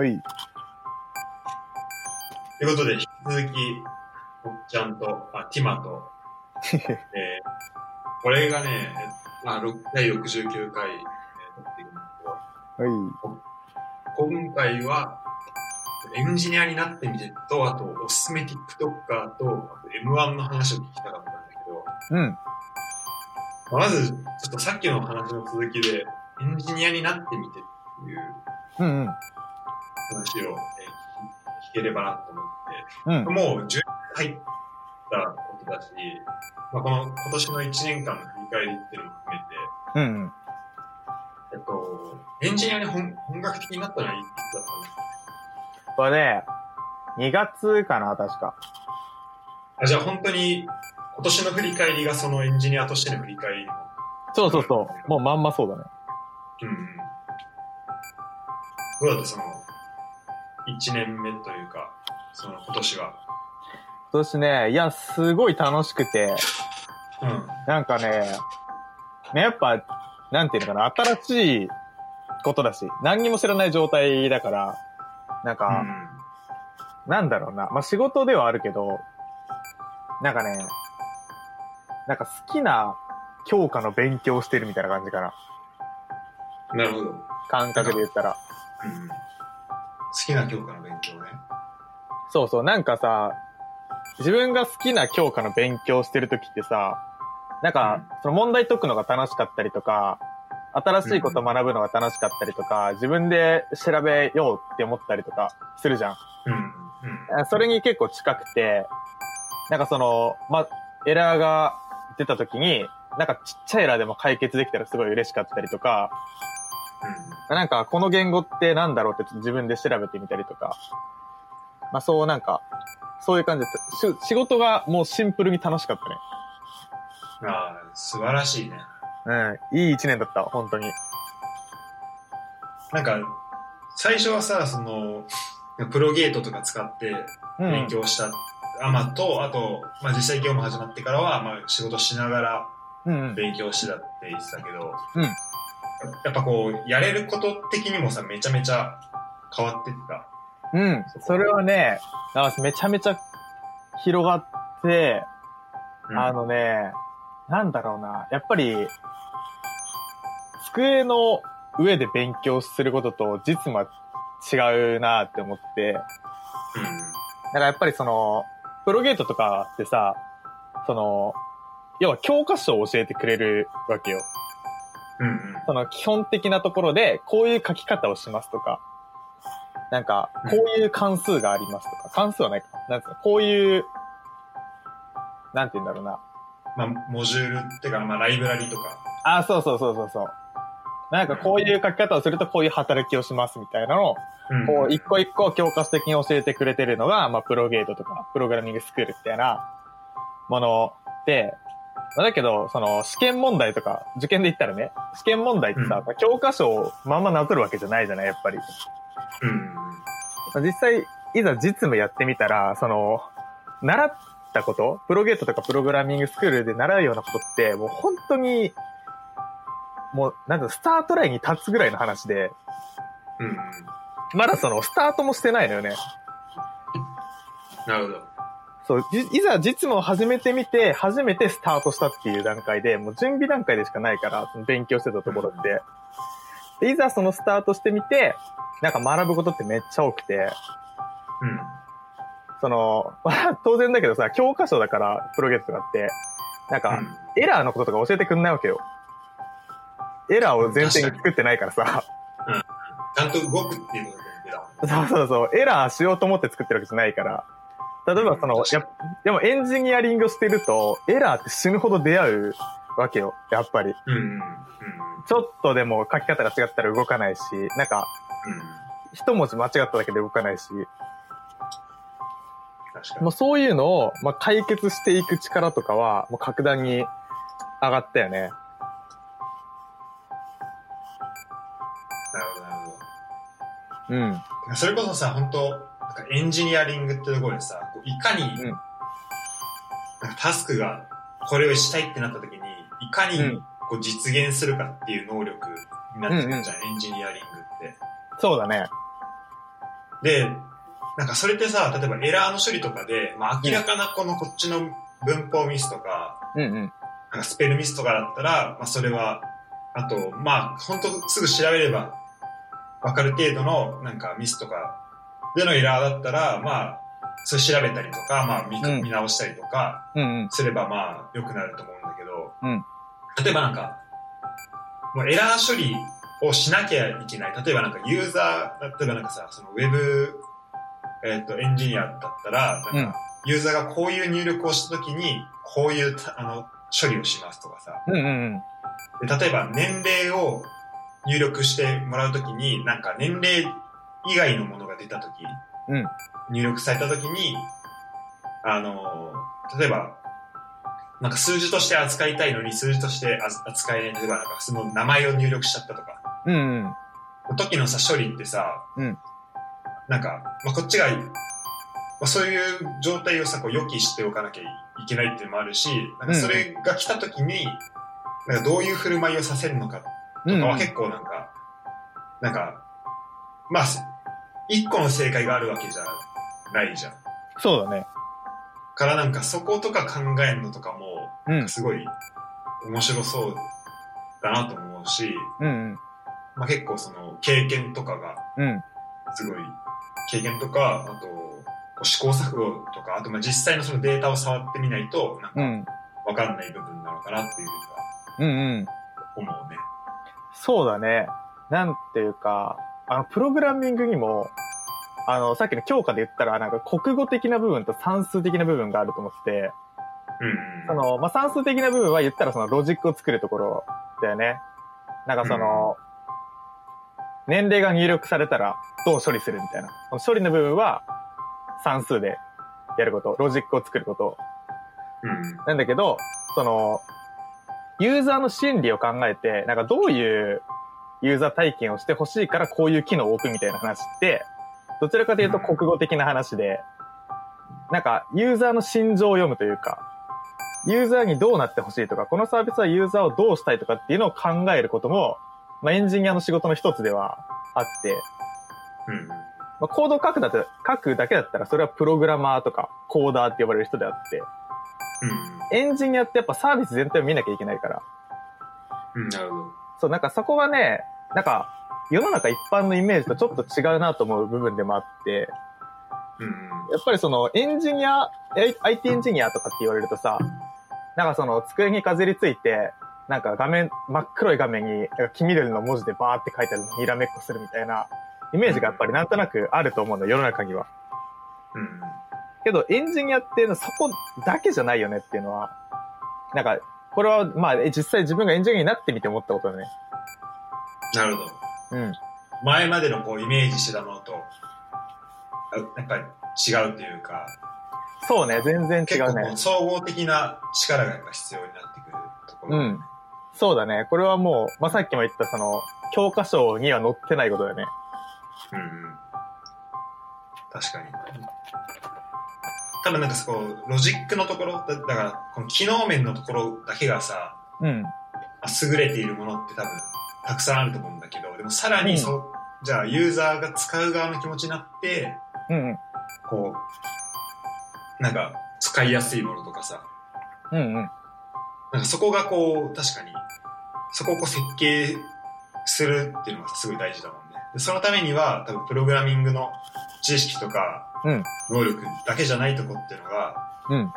はい。ということで、引き続き、おっちゃんと、あ、ティマと、えーこれがね、まあ、ろ第69回、えー撮っているんですけど、はい。今回は、エンジニアになってみてと、あと、おすすめ TikToker と、あと M1 の話を聞きたかったんだけど、うん。まず、ちょっとさっきの話の続きで、エンジニアになってみてっていううんうん。話を、えー聞聞ければなと思って、うん。もう10年入ったことだし、まあ、この今年の1年間の振り返りっていうのも含めて、うんうん。えっと、エンジニアに本本格的になったのはいつだったの？これね、2月かな、確か。あじゃあ本当に今年の振り返りがそのエンジニアとしての振り返りの。そうそうそう。もうまんまそうだね。うんうん。どうだった？その、1年目というか、その今年は。今年ね、いや、すごい楽しくて、うん。なんかね、ね、やっぱ、なんていうのかな、新しいことだし、何にも知らない状態だから、なんか、なんだろうな、まあ、仕事ではあるけど、なんかね、なんか好きな教科の勉強をしてるみたいな感じかな。うん。なるほど。感覚で言ったら。うん。好きな教科の勉強ね。そうそう、なんかさ、自分が好きな教科の勉強してるときってさ、なんか、その問題解くのが楽しかったりとか、新しいこと学ぶのが楽しかったりとか、自分で調べようって思ったりとかするじゃん。うん。うん。それに結構近くて、なんかその、ま、エラーが出た時に、なんかちっちゃいエラーでも解決できたらすごい嬉しかったりとか、なんかこの言語ってなんだろうってちょっと自分で調べてみたりとか、まあそうなんか、そういう感じでし仕事がもうシンプルに楽しかったね。うん。ああ、素晴らしいね。うん、いい一年だった、本当に。なんか、最初はさ、その、プロゲートとか使ってうん。勉強した、あ、まあ、と、あと、まあ実際業務始まってからは、まあ仕事しながらうん。勉強してたって言ってたけど、うんやっぱこう、やれること的にもさ、めちゃめちゃ変わってった。うん。それはね、あめちゃめちゃ広がって、うんあのね、なんだろうな。やっぱり、机の上で勉強することと実務は違うなって思って、だからやっぱりその、プロゲートとかってさ、その、要は教科書を教えてくれるわけよ。うん。うんその基本的なところで、こういう書き方をしますとか、なんか、こういう関数がありますとか、関数はないか。なんつうの、こういう、なんて言うんだろうな。まあ、モジュールっていうか、まあ、ライブラリとか。あ、そうそうそうそうそう。なんかこういう書き方をするとこういう働きをしますみたいなのを、うんこう一個一個教科書的に教えてくれてるのが、まあプロゲートとか、プログラミングスクールみたいなもので、まあだけど、その試験問題とか、受験で言ったらね、試験問題ってさ、教科書をまんまなぞるわけじゃないじゃない、やっぱり。うん。まあ実際、いざ実務やってみたら、その、習ったこと、プロゲートとかプログラミングスクールで習うようなことって、もう本当に、もう、なんだスタートラインに立つぐらいの話で、うん。まだその、スタートもしてないのよね。なるほど。そう、じいざ実務を始めてみて、初めてスタートしたっていう段階で、もう準備段階でしかないから、その勉強してたところって。で、いざそのスタートしてみて、なんか学ぶことってめっちゃ多くて、うん。その、ま あ当然だけどさ、教科書だから、プロゲートとかって、なんか、エラーのこととか教えてくんないわけよ。エラーを前提に作ってないからさ。ちゃんと動くっていうのが前提だもんね。そうそうそう、エラーしようと思って作ってるわけじゃないから。例えばその、やっでもエンジニアリングしてると、エラーって死ぬほど出会うわけよ、やっぱり。うん。うん。うん。ちょっとでも書き方が違ったら動かないし、なんか、一文字間違っただけで動かないし、確かに。もうそういうのを、まあ、解決していく力とかは、もう格段に上がったよね。なるほど、なるほうん。ど。それこそさ、本当なんかエンジニアリングってところでさ、いかに、んなんかタスクがこれをしたいってなった時に、いかにうんこう実現するかっていう能力になってくるじゃん、エンジニアリングって。そうだね。で、なんかそれってさ、例えばエラーの処理とかで、まあ明らかなこのこっちの文法ミスとか、うんうん。なんかスペルミスとかだったら、まあそれは、あと、まあ本当すぐ調べればわかる程度のなんかミスとかでのエラーだったら、まあ、それ調べたりとか、まあ見,、うん見直したりとか。すればまあ良くなると思うんだけど、うん例えばなんか、もうエラー処理をしなきゃいけない。例えばなんかユーザー、例えばなんかさ、そのウェブ、えっ、と、エンジニアだったら、なんか、うんユーザーがこういう入力をしたときに、こういうたあの処理をしますとかさ。うんうんうん。で例えば年齢を入力してもらうときに、なんか年齢以外のものが出たとき、うん入力されたときに、あの、例えば、なんか数字として扱いたいのに数字としてあ扱えない。例えばなんかその名前を入力しちゃったとか。うんうん。の時のさ、処理ってさ、うんなんか、まあ、こっちが、まあ、そういう状態をさ、こう予期しておかなきゃいけないっていうのもあるし、なんかそれが来た時に、なんかどういう振る舞いをさせるのかうんうんとかは結構なんか、なんか、まあ、一個の正解があるわけじゃないじゃん。そうだね。からなんかそことか考えるのとかも、うん。すごい面白そうだなと思うし、うんうん。まあ、結構その経験とかがうん。すごい経験とか、あと、試行錯誤とか、あとまあ実際のそのデータを触ってみないと、なんかうん。わかんない部分なのかなっていううんうん。のは思うね。そうだね。なんていうか、あの、プログラミングにも、あの、さっきの教科で言ったら、なんか国語的な部分と算数的な部分があると思ってて、うんうん。その、まあ、算数的な部分は言ったらそのロジックを作るところだよね。なんかその、年齢が入力されたらどう処理するみたいな。この処理の部分は算数でやること、ロジックを作ることうんなんだけど、その、ユーザーの心理を考えて、なんかどういうユーザー体験をしてほしいからこういう機能を置くみたいな話って、どちらかというと国語的な話で、なんかユーザーの心情を読むというか、ユーザーにどうなってほしいとか、このサービスはユーザーをどうしたいとかっていうのを考えることも、まあ、エンジニアの仕事の一つではあって、うん。まあ、コードを書くだって書くだけだったらそれはプログラマーとかコーダーって呼ばれる人であって、うん。エンジニアってやっぱサービス全体を見なきゃいけないから、うん。なるほど。そう、なんかそこがね、なんか世の中一般のイメージとちょっと違うなと思う部分でもあって。やっぱりそのエンジニア、え IT エンジニアとかって言われるとさ、なんかその机にかじりついて、なんか画面、真っ黒い画面に、黄緑の文字でバーって書いてあるのにらめっこするみたいなイメージがやっぱりなんとなくあると思うの、世の中には。うん。けどエンジニアってそこだけじゃないよねっていうのは、なんか、これはまあえ実際自分がエンジニアになってみて思ったことだね。なるほど。うん。前までのこうイメージしてたものと、あやっぱり違うというか、そうね、全然違うね結構こう。総合的な力がやっぱ必要になってくるところ。うん。そうだね。これはもう、まあ、さっきも言ったその、教科書には載ってないことだよね。うんうん。確かに。多分なんかそこ、ロジックのところ、だだから、この機能面のところだけがさ、うん。まあ優れているものって多分、たくさんあると思うんだけど、でもさらにそ、じゃあユーザーが使う側の気持ちになって、うん。こう、なんか、使いやすいものとかさ、うんうん。なんかそこがこう、確かに、そこをこう設計するっていうのがすごい大事だもんね。でそのためには、多分プログラミングの知識とか、うん能力だけじゃないとこっていうのが、うん。ま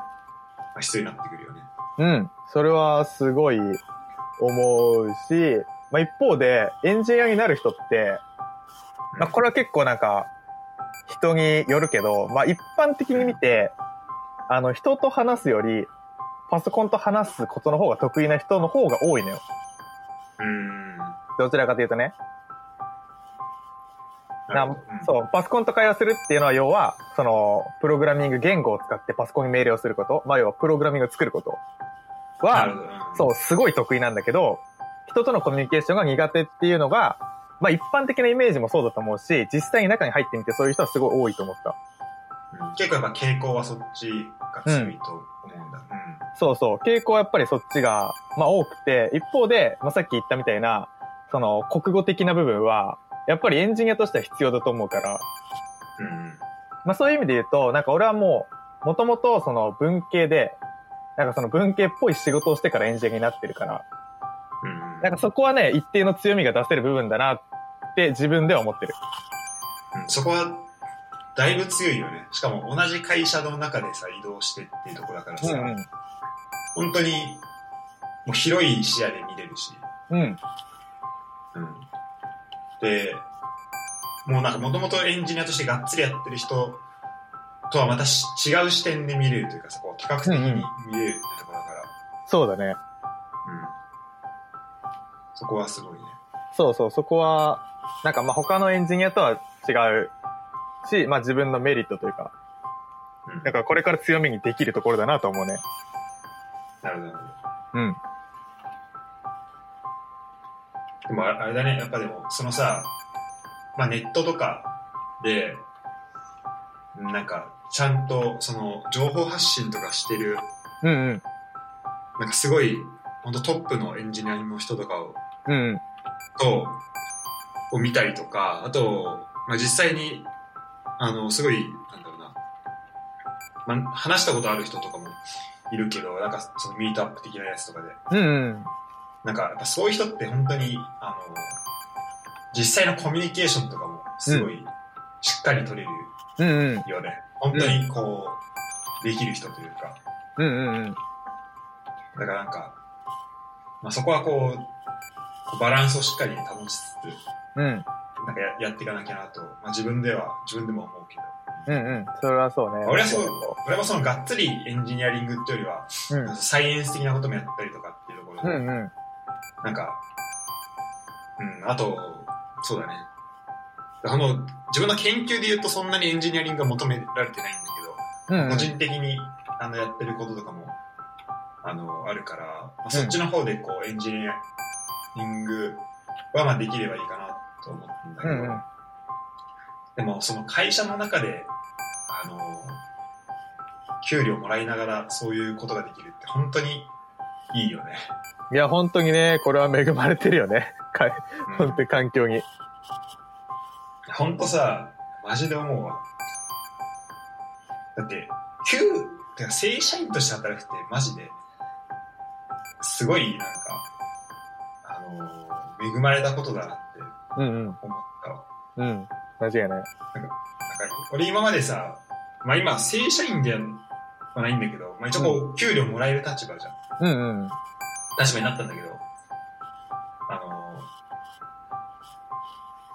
あ、必要になってくるよね。うん。それはすごい思うし、まあ、一方で、エンジニアになる人って、まあ、これは結構なんか、人によるけど、まあ、一般的に見て、あの、人と話すより、パソコンと話すことの方が得意な人の方が多いのよ。うーん。どちらかというとね。なうんそう、パソコンと会話するっていうのは要は、その、プログラミング言語を使ってパソコンに命令をすること、まあ要はプログラミングを作ることはそう、すごい得意なんだけど、人とのコミュニケーションが苦手っていうのが、まあ一般的なイメージもそうだと思うし、実際に中に入ってみてそういう人はすごい多いと思った。うん結構やっぱ傾向はそっちが強いと思うんだ。うん。そうそう、傾向はやっぱりそっちが、まあ多くて、一方で、まあさっき言ったみたいな、その国語的な部分は、やっぱりエンジニアとしては必要だと思うから、うん。まあそういう意味で言うと、なんか俺はもう、もともとその文系で、なんかその文系っぽい仕事をしてからエンジニアになってるから、うん。なんかそこはね、一定の強みが出せる部分だなって自分では思ってる。うんそこは、だいぶ強いよね。しかも同じ会社の中でさ、移動してっていうところだからさ、うん本当に、もう広い視野で見れるし、うん。うん。うん。で、もうなんかもともとエンジニアとしてがっつりやってる人とはまたし違う視点で見れるというか、そこ多角的に見れるってところだから、そうだね。うん。そこはすごいね。そうそう、そこは、なんかまあ他のエンジニアとは違うし、まあ自分のメリットというか、うん。だからこれから強みにできるところだなと思うね。なるほどなるほど。うん。でもああれだね、やっぱでも、そのさ、まあネットとかで、なんか、ちゃんと、その、情報発信とかしてる、うんうん。なんかすごい、本当トップのエンジニアの人とかを、うんうん。と、を見たりとか、あと、まあ実際に、あの、すごい、なんだろうな、まあ話したことある人とかもいるけど、なんかそのミートアップ的なやつとかで、うんうん。なんか、やっぱそういう人って本当に、あの、実際のコミュニケーションとかもすごいしっかり取れるうんうん。よね。本当にこう、できる人というか。うんうんうん。だからなんか、まあそこはこう、バランスをしっかり保ちつつ、うん。なんかややっていかなきゃなと、まあ自分では、自分でも思うけど。うんうん。それはそうね。俺はそう、俺もそのがっつりエンジニアリングっていうよりは、うん。サイエンス的なこともやったりとかっていうところで、うんうん。なんか、うん、あと、そうだね。あの、自分の研究で言うとそんなにエンジニアリングが求められてないんだけど、うんうん個。人的にあのやってることとかも、あの、あるから、まあ、そっちの方でこう、エンジニアリングはまあできればいいかなと思ってるんだけど、うんうんでもその会社の中で、あの、給料もらいながらそういうことができるって本当にいいよね。いや、本当にね、これは恵まれてるよね。本当に環境に。ほんとさ、マジで思うわ。だって、給、てか正社員として働くってマジで、すごいなんか、あのー恵まれたことだなってうんうん。思ったわ。うん。間違いない。なんか、俺今までさ、まあ今正社員ではないんだけど、まあ一応こう、給料もらえる立場じゃん。うんうん。立場になったんだけど、あのー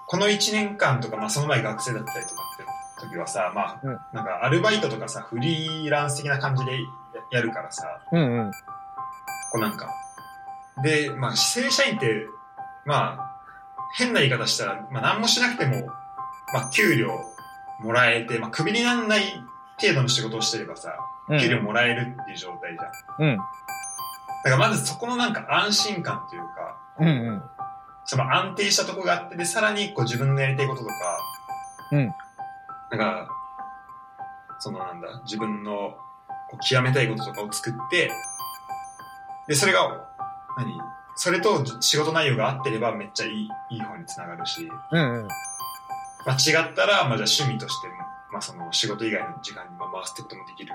この1年間とか、まあその前学生だったりとかって時はさ、まあ、うんなんかアルバイトとかさ、フリーランス的な感じでややるからさ、うんうん。こうなんか、で、まあ正社員って、まあ、変な言い方したら、まあ何もしなくても、まあ給料もらえて、まあクビにならない程度の仕事をしてればさ、うん給料もらえるっていう状態じゃん。うん。だからまずそこのなんか安心感というか、うんうん。その安定したとこがあって、で、さらにこう自分のやりたいこととか、うん。なんか、そのなんだ、自分のこう極めたいこととかを作って、で、それが、何？それと仕事内容が合ってればめっちゃいい、いい方につながるし、うんうん。まあ違ったら、まあじゃあ趣味として、まあその仕事以外の時間にまあ回すってこともできる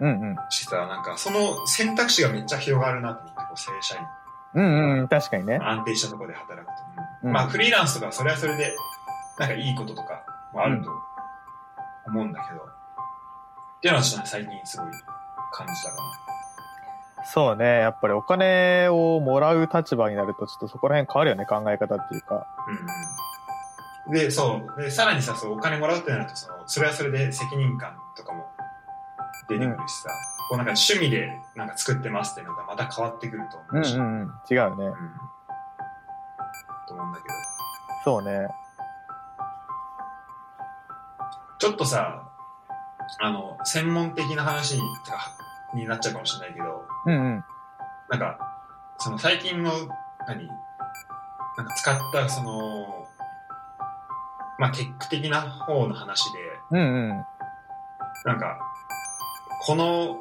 うんうん。しさ、なんかその選択肢がめっちゃ広がるなと思って、こう正社員。うんうん。確かにね。安定したところで働くと。うんまあフリーランスとかそれはそれで、なんかいいこととかもあると思うんだけど、っていうのはちょっとね最近すごい感じたかそうね。やっぱりお金をもらう立場になると、ちょっとそこら辺変わるよね。考え方っていうか。な。うんうん。で、そう。で、さらにさ、そう、お金もらうってなると、その、それはそれで責任感とかも出てくるしさ、こうなんか趣味でなんか作ってますっていうのがまた変わってくるとうん思うし、うんうん。違うね。うんと思うんだけど。そうね。ちょっとさ、あの、専門的な話にになっちゃうかもしれないけど、うんうん。なんか、その最近の、何？なんか使った、その、まあ、テック的な方の話で、うんうん。なんか、この、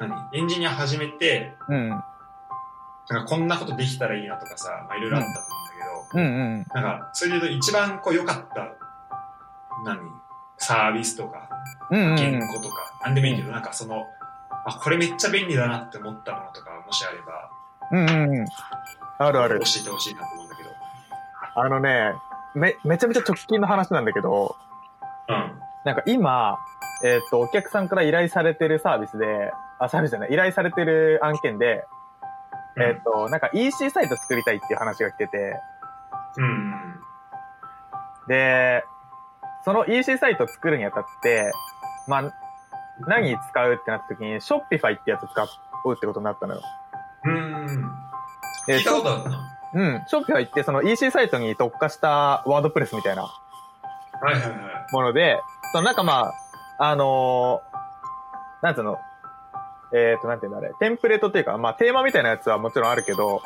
何？エンジニア始めて、うん。なんかこんなことできたらいいなとかさ、まあ、いろいろあったと思うんだけど、うんうん。なんか、それで言うと一番こう良かった、何？サービスとか、うんうん言語とか、なんでもいいけど、なんかその、あ、これめっちゃ便利だなって思ったものとか、もしあれば、うん。うんうんうん。あるある教。えてほしいなと思うんだけど。あのね、め、めちゃめちゃ直近の話なんだけど、うん。なんか今、えっ、と、お客さんから依頼されてるサービスで、あ、サービスじゃない、依頼されてる案件で、えっ、と、なんか EC サイト作りたいっていう話が来てて、うん。で、その EC サイト作るにあたって、まあ、何に使うってなった時に、Shopify ってやつ使うってことになったのよ。うん。で聞いたことあるな。うん。Shopify ってその EC サイトに特化したワードプレスみたいなはいはいはい。もので、そのなんかまあ、あのーなんつうの、えっ、と、なんていうんだあれ、テンプレートっていうか、まあテーマみたいなやつはもちろんあるけど、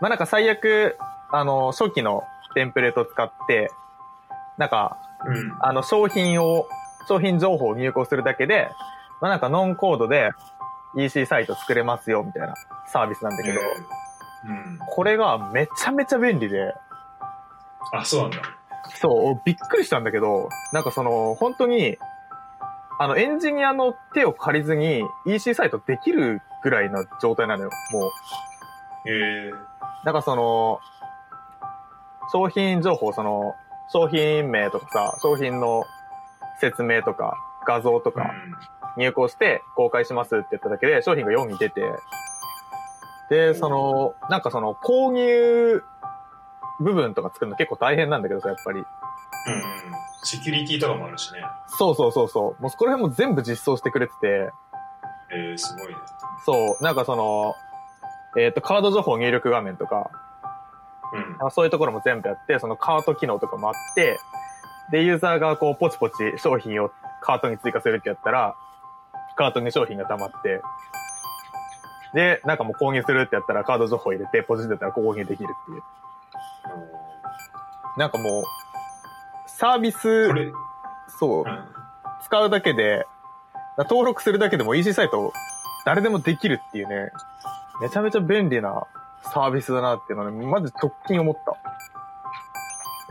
まあなんか最悪、あの初期のテンプレートを使って、なんか、うん。あの商品を、商品情報を入稿するだけで、まあなんかノンコードで EC サイト作れますよ、みたいなサービスなんだけど、うん。これがめちゃめちゃ便利で、あ、そうなんだ。そう、びっくりしたんだけど、なんかその、本当に、あの、エンジニアの手を借りずに EC サイトできるぐらいの状態なのよ、もう。ええなんかその、商品情報、その、商品名とかさ、商品の説明とか、画像とか入稿して公開しますって言っただけで商品が4に出て、で、その、なんかその購入部分とか作るの結構大変なんだけどさ、やっぱり。うん。うん。セキュリティとかもあるしね。そうそうそうそう。もうそこら辺も全部実装してくれてて、ええすごいね。そう、なんかその、えっ、と、カード情報入力画面とか、うん。あそういうところも全部やって、そのカート機能とかもあって、で、ユーザーがこう、ポチポチ商品をカートに追加するってやったら、カートに商品が溜まって、で、なんかもう購入するってやったらカード情報入れて、ポチってやったら購入できるっていう。なんかもう、サービスそう、ん。使うだけで、登録するだけでも EC サイト誰でもできるっていうね、めちゃめちゃ便利なサービスだなっていうのはね、まず直近思った。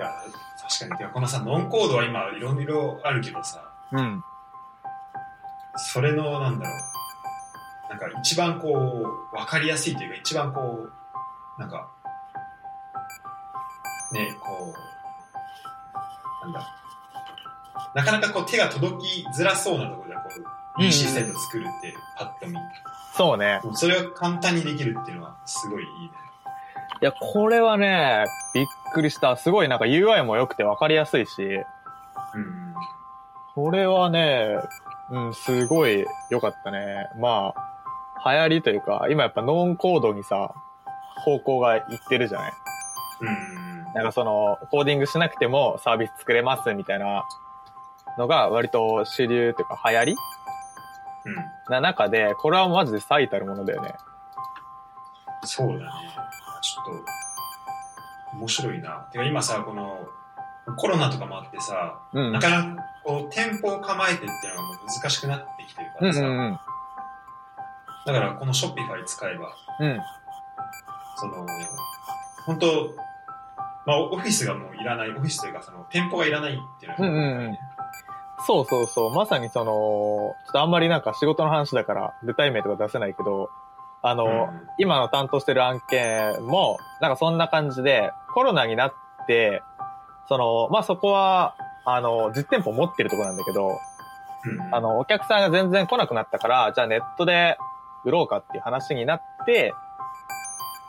いや、確かに。このさ、ノンコードは今、いろいろあるけどさ、うん。それの、なんだろう。なんか、一番こう、わかりやすいというか、一番こう、なんか、ね、こう、なんだ。なかなかこう手が届きづらそうなところでこう、うん EC サイト作るって、パッと見。そうね。もうそれを簡単にできるっていうのは、すごいいいね。いや、これはね、びっくりした。すごいなんか UI も良くて分かりやすいし、うん。これはね、うん、すごい良かったね。まあ、流行りというか、今やっぱノンコードにさ、方向がいってるじゃない？うん。なんかその、コーディングしなくてもサービス作れますみたいなのが割と主流というか流行り？うん。な中で、これはマジで最たるものだよね。そうだね。ちょっと、面白いな。てか今さ、この、コロナとかもあってさ、うん。なかなかこう店舗を構えてっていうのがもう難しくなってきてるからさ、うんうんうん。だからこのショッピファイ使えば、うん。その、本当まあオフィスがもういらない、オフィスというかその店舗がいらないっていうのが、うんうんうんそうそうそう。まさにその、ちょっとあんまりなんか仕事の話だから具体名とか出せないけど、あの、うん。今の担当してる案件も、なんかそんな感じで、コロナになって、その、まあ、そこは、あの、実店舗持ってるところなんだけど、うん。あの、お客さんが全然来なくなったから、じゃあネットで売ろうかっていう話になって、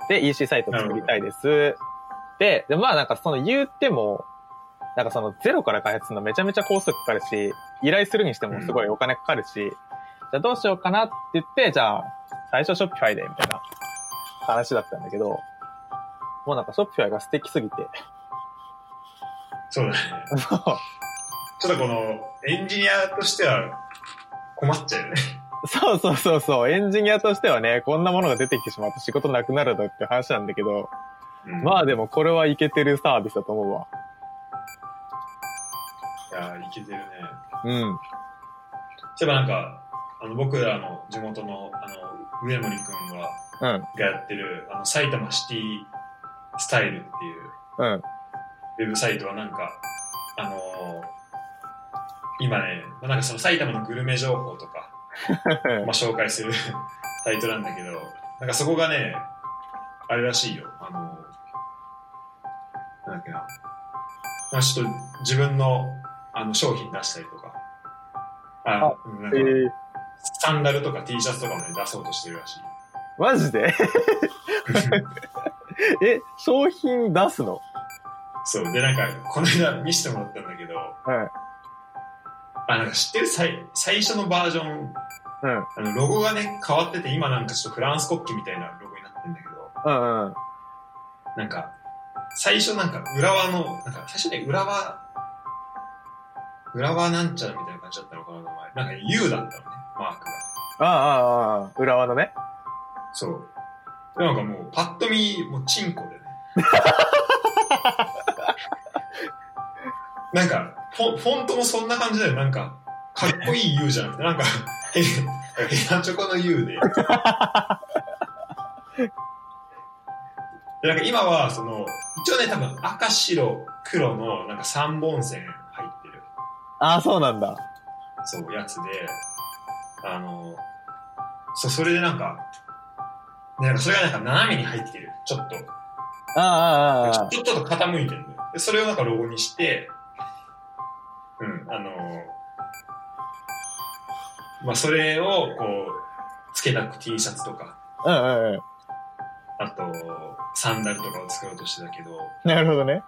で、EC サイト作りたいです。で、で、まあなんかその言っても、なんかそのゼロから開発するのめちゃめちゃコストかかるし、依頼するにしてもすごいお金かかるし、じゃあどうしようかなって言って、じゃあ最初ショッピファイで、みたいな話だったんだけど、もうなんかショッピファイが素敵すぎて、そうだね。ちょっとこのエンジニアとしては困っちゃうよね。そうそうそうそう、エンジニアとしてはね、こんなものが出てきてしまうと仕事なくなるだって話なんだけど、うんまあでもこれはいけてるサービスだと思うわ。いやーいけてるね。うん。そういえばなんか、あの僕らの地元のあの上森くんはうん。がやってるあの埼玉シティスタイルっていううん。ウェブサイトはなんか、あのー今ね、まあなんかその埼玉のグルメ情報とか、まあ、紹介する タイトルなんだけど、なんかそこがね、あれらしいよ。あの、なんだっけな。まあ、ちょっと自分のあの商品出したりとか、あ、あうんなんかえー、サンダルとか T シャツとかもね、出そうとしてるらしい。マジで？え、商品出すの？そう。で、なんか、この間見せてもらったんだけど、うん。あ、なんか知ってる？最最初のバージョン、うん。あの、ロゴがね、変わってて、今なんかちょっとフランス国旗みたいなロゴになってんだけど、うんうん。なんか、最初なんか浦和の、なんか最初ね、浦和、浦和なんちゃらみたいな感じだったのかな、名前。なんか U だったの。ああ、ああ、浦和のね。そう。でなんかもう、パッと見、もうチンコでね。なんかフォ、フォントもそんな感じだよ。なんか、かっこいい U じゃなくて、なんか、ヘヘナチョコの U で。でなんか今は、その、一応ね、多分赤、白、黒のなんか3本線入ってる、ああ、そうなんだ。そう、やつで、あの、そう、それでなんか、でなんかそれがなんか斜めに入ってる。ちょっと。ああ、ああ、ああ。ちょっと傾いてるのよで、それをなんかロゴにして、うん、あのまあ、それをこう、つけた T シャツとか、うんうんうん。あと、サンダルとかを作ろうとしてたけど、なるほどね。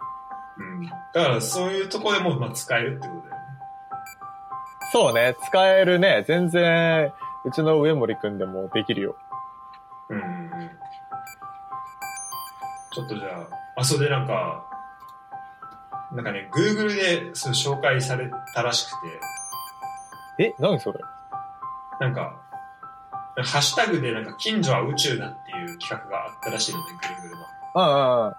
うん。だからそういうところでも、まあ、使えるってことだよね。そうね、使えるね。全然、うちの上森くんでもできるよ。うん。ちょっとじゃあ、あ、それでなんか、なんかね、Google でそう紹介されたらしくて、え、何それ？なんか、ハッシュタグでなんか近所は宇宙だっていう企画があったらしいのね、Google の。うんうんうん。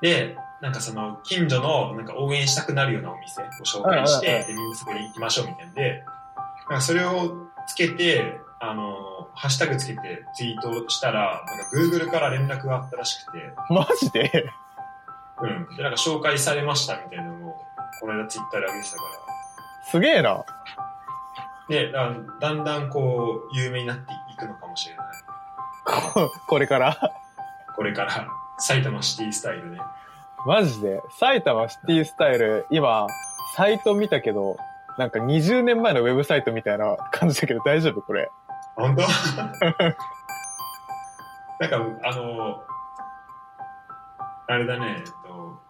で、なんかその近所のなんか応援したくなるようなお店を紹介して、でみんなそこに行きましょうみたいなんで、なんかそれをつけて、あの、ハッシュタグつけてツイートしたら、なんか Google から連絡があったらしくて、マジで？うん。で、なんか紹介されましたみたいなのを、この間ツイッターで上げてたかすげえな。ら。で、だだんだんこう、有名になっていくのかもしれない。こ これから？これから、埼玉シティスタイルね。マジで？埼玉シティスタイル、今、サイト見たけど、なんか20年前のウェブサイトみたいな感じだけど大丈夫これ？本当？なんか、あの、あれだね、えっと、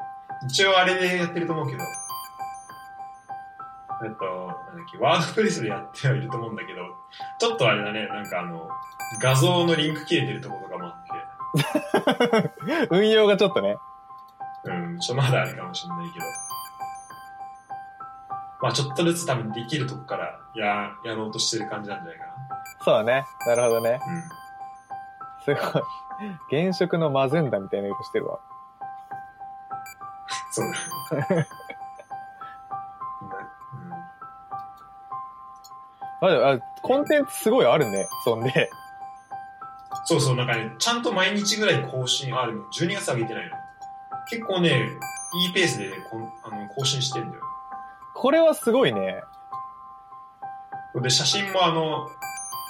一応あれでやってると思うけど、えっと、なんだっけ、ワードプレスでやってはいると思うんだけど、ちょっとあれだね、なんかあの、画像のリンク切れてるところとかもあって、運用がちょっとね。うん、ちょっとまだあれかもしれないけど、まあちょっとずつ多分できるとこからや、やろうとしてる感じなんじゃないかそうだね。なるほどね。な。うん。すごい。現職のマゼンダみたいな色してるわ。そうだね。うんあ、あコンテンツすごいあるね。そんで。そうそう、なんかね、ちゃんと毎日ぐらい更新あるの。12月上げてないの。結構ね、いいペースで、ね、こんあの更新してんだよ。これはすごいね。で、写真もあの、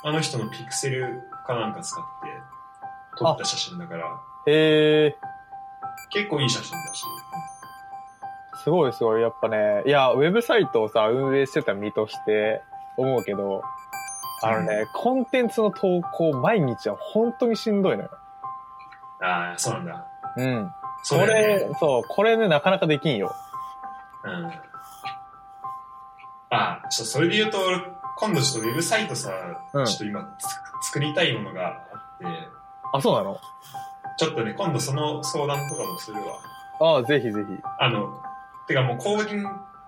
あの人のピクセルかなんか使って撮った写真だから、へえ。結構いい写真だし。すごいすごい。やっぱね、いや、ウェブサイトをさ、運営してた身として思うけど、あのね、コンテンツの投稿毎日は本当にしんどいのよ。ああ、そうなんだ。うん。そね。、れそう、これね、なかなかできんよ。うん。あ、ちょっとそれで言うと、俺今度ちょっとウェブサイトさ、うんちょっと今つ作りたいものがあって、あ、そうなの？ちょっとね、今度その相談とかもするわ。ああ、ぜひぜひ。あの、てかもうコーディン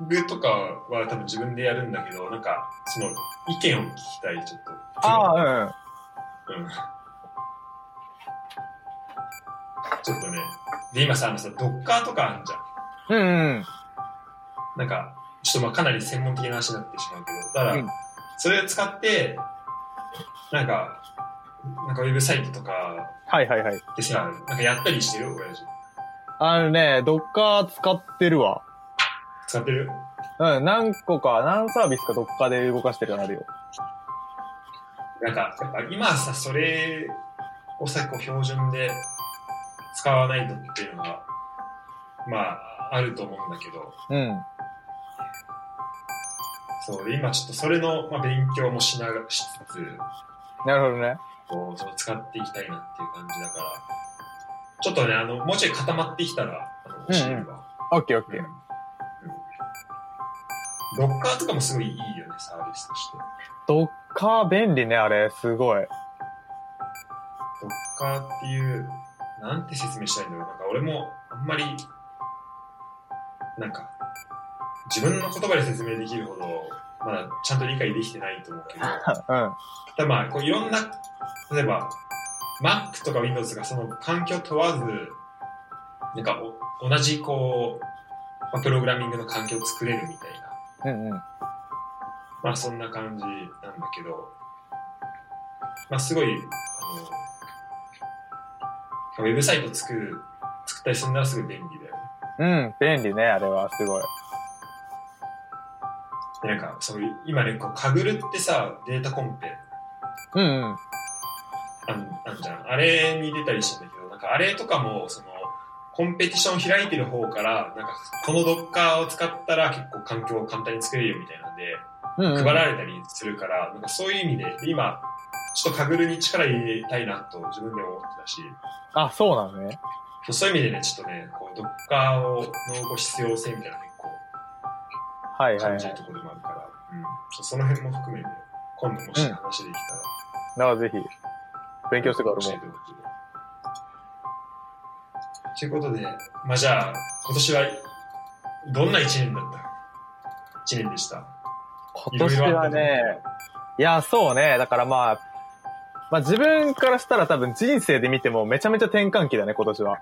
グとかは多分自分でやるんだけど、なんか、その、意見を聞きたい、ちょっと。ああ、うん。うん。ちょっとね。で、今さ、あのさ、ドッカーとかあるじゃん。うんうん。なんか、ちょっとまあかなり専門的な話になってしまうけど、だから、うんそれを使って、なんか、なんかウェブサイトとかはいはいはい。でさ、なんかやったりしてる？親父。あのね、ドッカー使ってるわ。使ってる？うん、何個か、何サービスかどっかで動かしてるようになるよ。なんか、やっぱ今さ、それをさ、こう標準で使わないとっていうのが、まあ、あると思うんだけど、うん。そうで、今ちょっとそれの、まあ、勉強もしながら、しつつ、なるほどね。こう、そう使っていきたいなっていう感じだから、ちょっとね、あの、もうちょい固まってきたら、あの、教えるわ。オッケーオッケー。うんドッカーとかもすごいいいよね、サービスとして。ドッカー便利ね、あれ。すごい。ドッカーっていう、なんて説明したいんだろう。なんか俺もあんまり、なんか、自分の言葉で説明できるほど、まだちゃんと理解できてないと思うけど、うん。ただまあ、こういろんな、例えば、Mac とか Windows がその環境問わず、なんかお同じこう、まあプログラミングの環境を作れるみたいな、うんうん。まあそんな感じなんだけど、まあすごい、あの、ウェブサイト作る、作ったりするならすごい便利だよね。うん、便利ね、あれは。すごい。でなんか、そういう、今ね、こう、カグルってさ、データコンペうんうん。あんあんじゃん。あれに出たりしてんだけど、なんかあれとかも、その、コンペティション開いてる方から、なんか、このドッカーを使ったら結構環境を簡単に作れるよみたいなんで、うん、うん。配られたりするから、なんかそういう意味で、今、ちょっとカグルに力入れたいなと自分でも思ってたし、あ、そうなのね。そういう意味でね、ちょっとね、こう、ドッカーをの必要性みたいなはいはいはい。感じるところでもあるから、うん。その辺も含めて、今度もし話できたら、だからぜひ、勉強してからも。ということで、まあじゃあ、今年は、どんな一年だった？一年でした。今年はね、いや、そうね。だからまあ、まあ自分からしたら多分人生で見てもめちゃめちゃ転換期だね、今年は。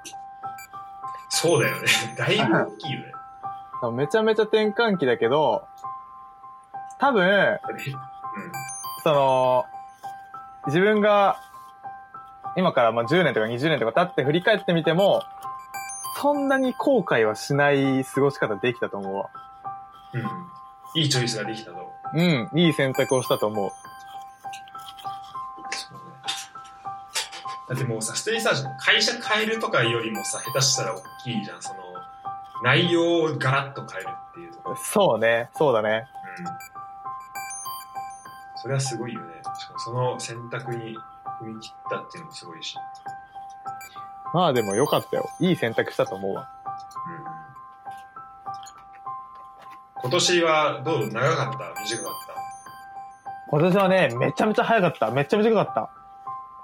そうだよね。だいぶ大きいよね。めちゃめちゃ転換期だけど、多分、うん。その、自分が、今からまあ10年とか20年とか経って振り返ってみても、そんなに後悔はしない過ごし方できたと思うわ。うん。いいチョイスができたと。うん、いい選択をしたと思う。そうね。だってもうさ、普通にさ、会社変えるとかよりもさ、下手したら大きいじゃん。その、内容をガラッと変えるっていうところ。そうね、そうだね。うん。それはすごいよね。しかもその選択に踏み切ったっていうのもすごいし。まあでも良かったよ。いい選択したと思うわ。うん。今年はどう？長かった？短かった？今年はね、めちゃめちゃ早かった。めっちゃ短かった。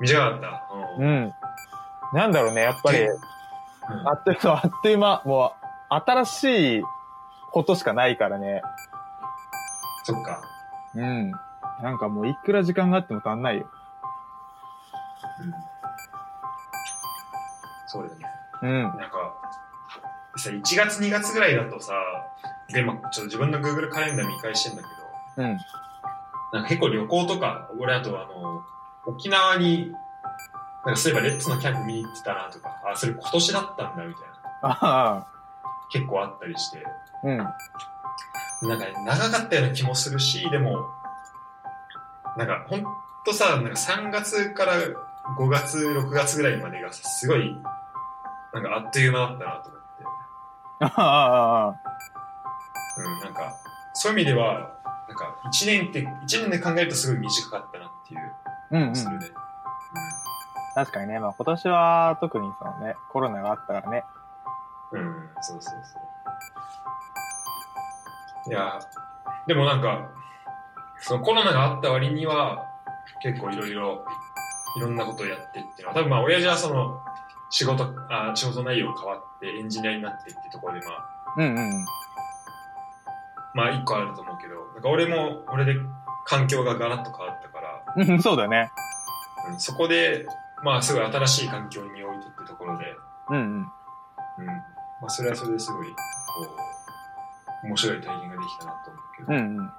短かった？うん。うん。なんだろうね、やっぱり、うんあっという間、あっという間、もう、新しいことしかないからね。そっか。うん。なんかもう、いくら時間があっても足んないよ。うん。そうだよね。うん。なんか、さ、1月2月ぐらいだとさ、で、まあ、ちょっと自分の Google カレンダー見返してんだけど、うん。なんか結構旅行とか、俺あとあの、沖縄に、なんかそういえばレッツのキャンプ見に行ってたなとか、あ、それ今年だったんだみたいな、あ結構あったりして、あ、うん。なんかね、長かったような気もするし、でも、なんかほんとさ、なんか3月から5月、6月ぐらいまでがすごい、なんかあっという間だったなと思って。ああ、うん、なんか、そういう意味では、なんか、一年って、一年で考えるとすごい短かったなっていう、うんうん。するね。確かにね、まあ今年は特にそのね、コロナがあったからね。うん、うん、そうそうそう。いや、でもなんか、そのコロナがあった割には、結構いろいろ、いろんなことをやってっていうのは、多分まあ、親父はその、仕事、あ仕事内容変わってエンジニアになってっていうところで、まあ、うんうん。まあ一個あると思うけど、なんか俺も、俺で環境がガラッと変わったから、うん、そうだね。うんそこで、まあ、すごい新しい環境においてってところで、うんうん。うん。まあ、それはそれですごい、こう、面白い体験ができたなと思うけど。うんうん。うん。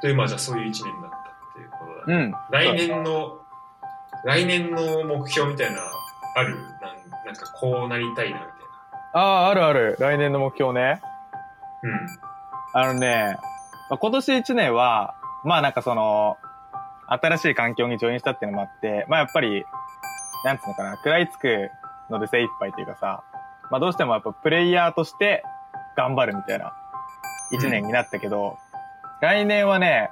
という、まあ、じゃあそういう一年だったっていうことだね。うん。来年の、来年の目標みたいな、ある？なんなんかこうなりたいな、みたいああ、あるある。来年の目標ね。うん。あのね、まあ、今年1年は、まあなんかその、新しい環境にジョインしたっていうのもあって、まあやっぱり、なんつうのかな、食らいつくので精一杯というかさ、まあどうしてもやっぱプレイヤーとして頑張るみたいな1年になったけど、来年はね、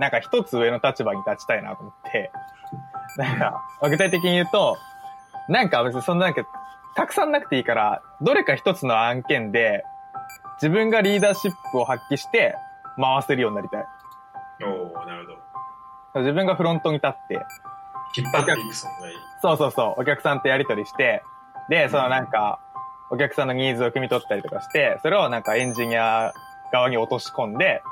なんか一つ上の立場に立ちたいなと思って、なんか、まあ具体的に言うと、なんか別にそんななんか、たくさんなくていいから、どれか一つの案件で、自分がリーダーシップを発揮して回せるようになりたい。おおなるほど。自分がフロントに立って、引っ張っていく存在。そうそうそう、お客さんとやり取りして、で、そのなんか、お客さんのニーズを汲み取ったりとかして、それをなんかエンジニア側に落とし込んで、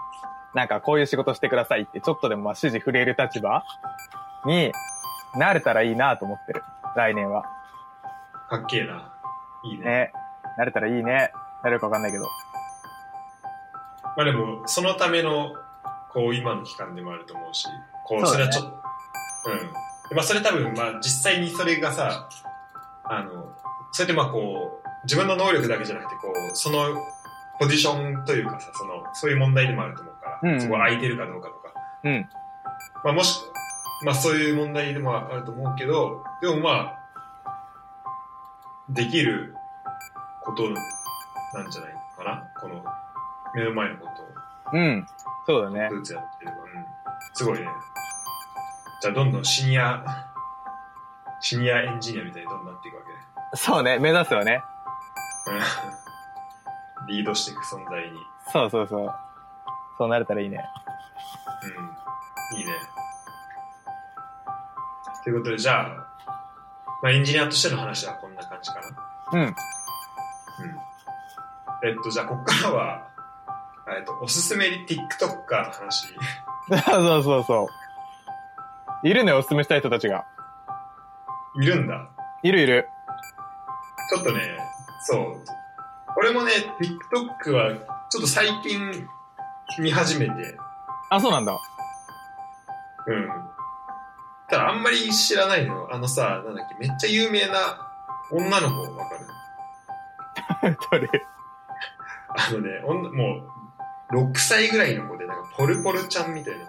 なんかこういう仕事してくださいって、ちょっとでもまあ指示触れる立場になれたらいいなと思ってる。来年は。かっけえな。いいね。ね。なれたらいいね。なれるかわかんないけど。まあでも、そのための、こう、今の期間でもあると思うし、こう、それはちょっと、うん。でまあそれ多分、まあ実際にそれがさ、あの、それってまあこう、自分の能力だけじゃなくて、こう、そのポジションというかさ、その、そういう問題でもあると思うから、うんうんそこ空いてるかどうかとか。うん。まあもし、まあそういう問題でもあると思うけど、でもまあ、できることなんじゃないかな？この、目の前のことを。うん。そうだね。ブーツやってれば、うん。すごいね。じゃあどんどんシニア、シニアエンジニアみたいにどんどんなっていくわけね。そうね。目指すよね。うん。リードしていく存在に。そうそうそう。そうなれたらいいね。うん。いいね。ということで、じゃあ、まあ、エンジニアとしての話はこんな感じかな。うん。うん。えっと、じゃあ、こっからは、えっと、おすすめ TikToker の話。そうそうそう。いるね、おすすめしたい人たちが。いるんだ。いるいる。ちょっとね、そう。俺もね、TikTok はちょっと最近見始めて、あ、そうなんだ。うん。ただあんまり知らないのよ。あのさ、なんだっけ、めっちゃ有名な女の子わかる？どれあのね、女もう、6歳ぐらいの子で、なんかポルポルちゃんみたいな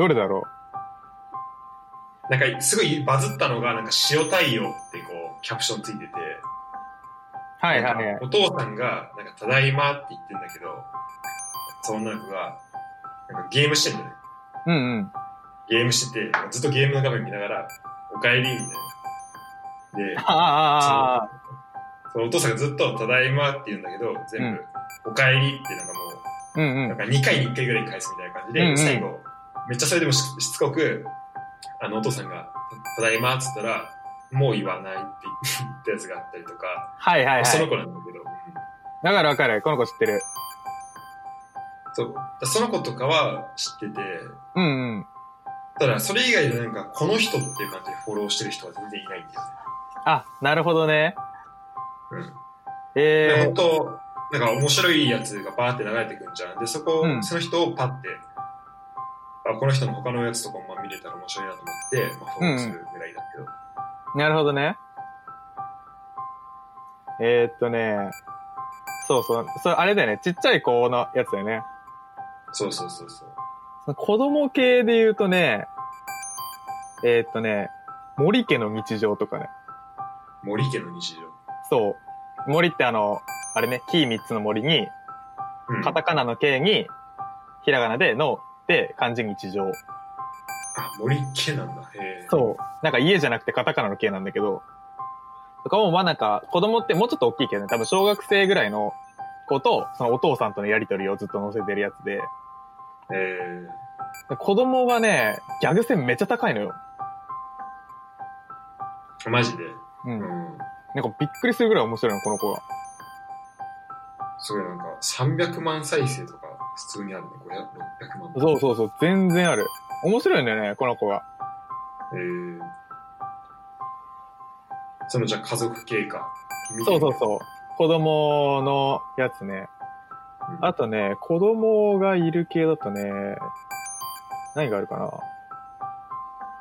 どれだろ子。なんかすごいバズったのが、なんか塩対応ってこう、キャプションついてて、うはいはいはい。お父さんが、なんかただいまって言ってんだけど、その女の子が、なんかゲームしてんだよね。うんうん。ゲームしてて、ずっとゲームの画面見ながら、お帰りみたいな。で、ああ、そのお父さんがずっとただいまって言うんだけど、全部、お帰りってなんかもうんうう、なんん。か2回に1回ぐらい返すみたいな感じで、うんうん最後、めっちゃそれでもししつこく、あのお父さんが、ただいまっつったら、もう言わないって言ったやつがあったりとか、はいはいはい。その子なんだけど、うんわかるわかる。この子知ってる。そう。その子とかは知ってて、うんうん。ただそれ以外でなんか、この人っていう感じでフォローしてる人は全然いないんだよね。あ、なるほどね。うん。で、え本当なんか面白いやつがバーって流れてくんじゃん。で、そこ、うんその人をパッて、あ、この人の他のやつとかもまあ見れたら面白いなと思って、まあ、フォローするぐらいだけど。ー、なるほどね。えー、っとね、そうそう。それあれだよね。ちっちゃい子のやつだよね。そうそうそうそう。その子供系で言うとね、えー、っとね、森家の日常とかね。森家の日常。そう。森ってあの、あれね、キー3つの森に、うん。カタカナの K に、ひらがなでの、で、漢字日常。あ、森家なんだ。へえ。そう。なんか家じゃなくてカタカナの K なんだけど、とかもまあなんか子供ってもうちょっと大きいけどね、多分小学生ぐらいの子と、そのお父さんとのやりとりをずっと載せてるやつで、えで子供がね、ギャグ線めっちゃ高いのよ。ー、マジで？う。うんん。なんかびっくりするぐらい面白いの、この子が。すごいなんか、300万再生とか普通にあるね。500、600万。そうそうそう、全然ある。面白いんだよね、この子が。えー。そのじゃあ家族系か。そうそうそう。子供のやつね。うん。あとね、子供がいる系だとね、何があるかな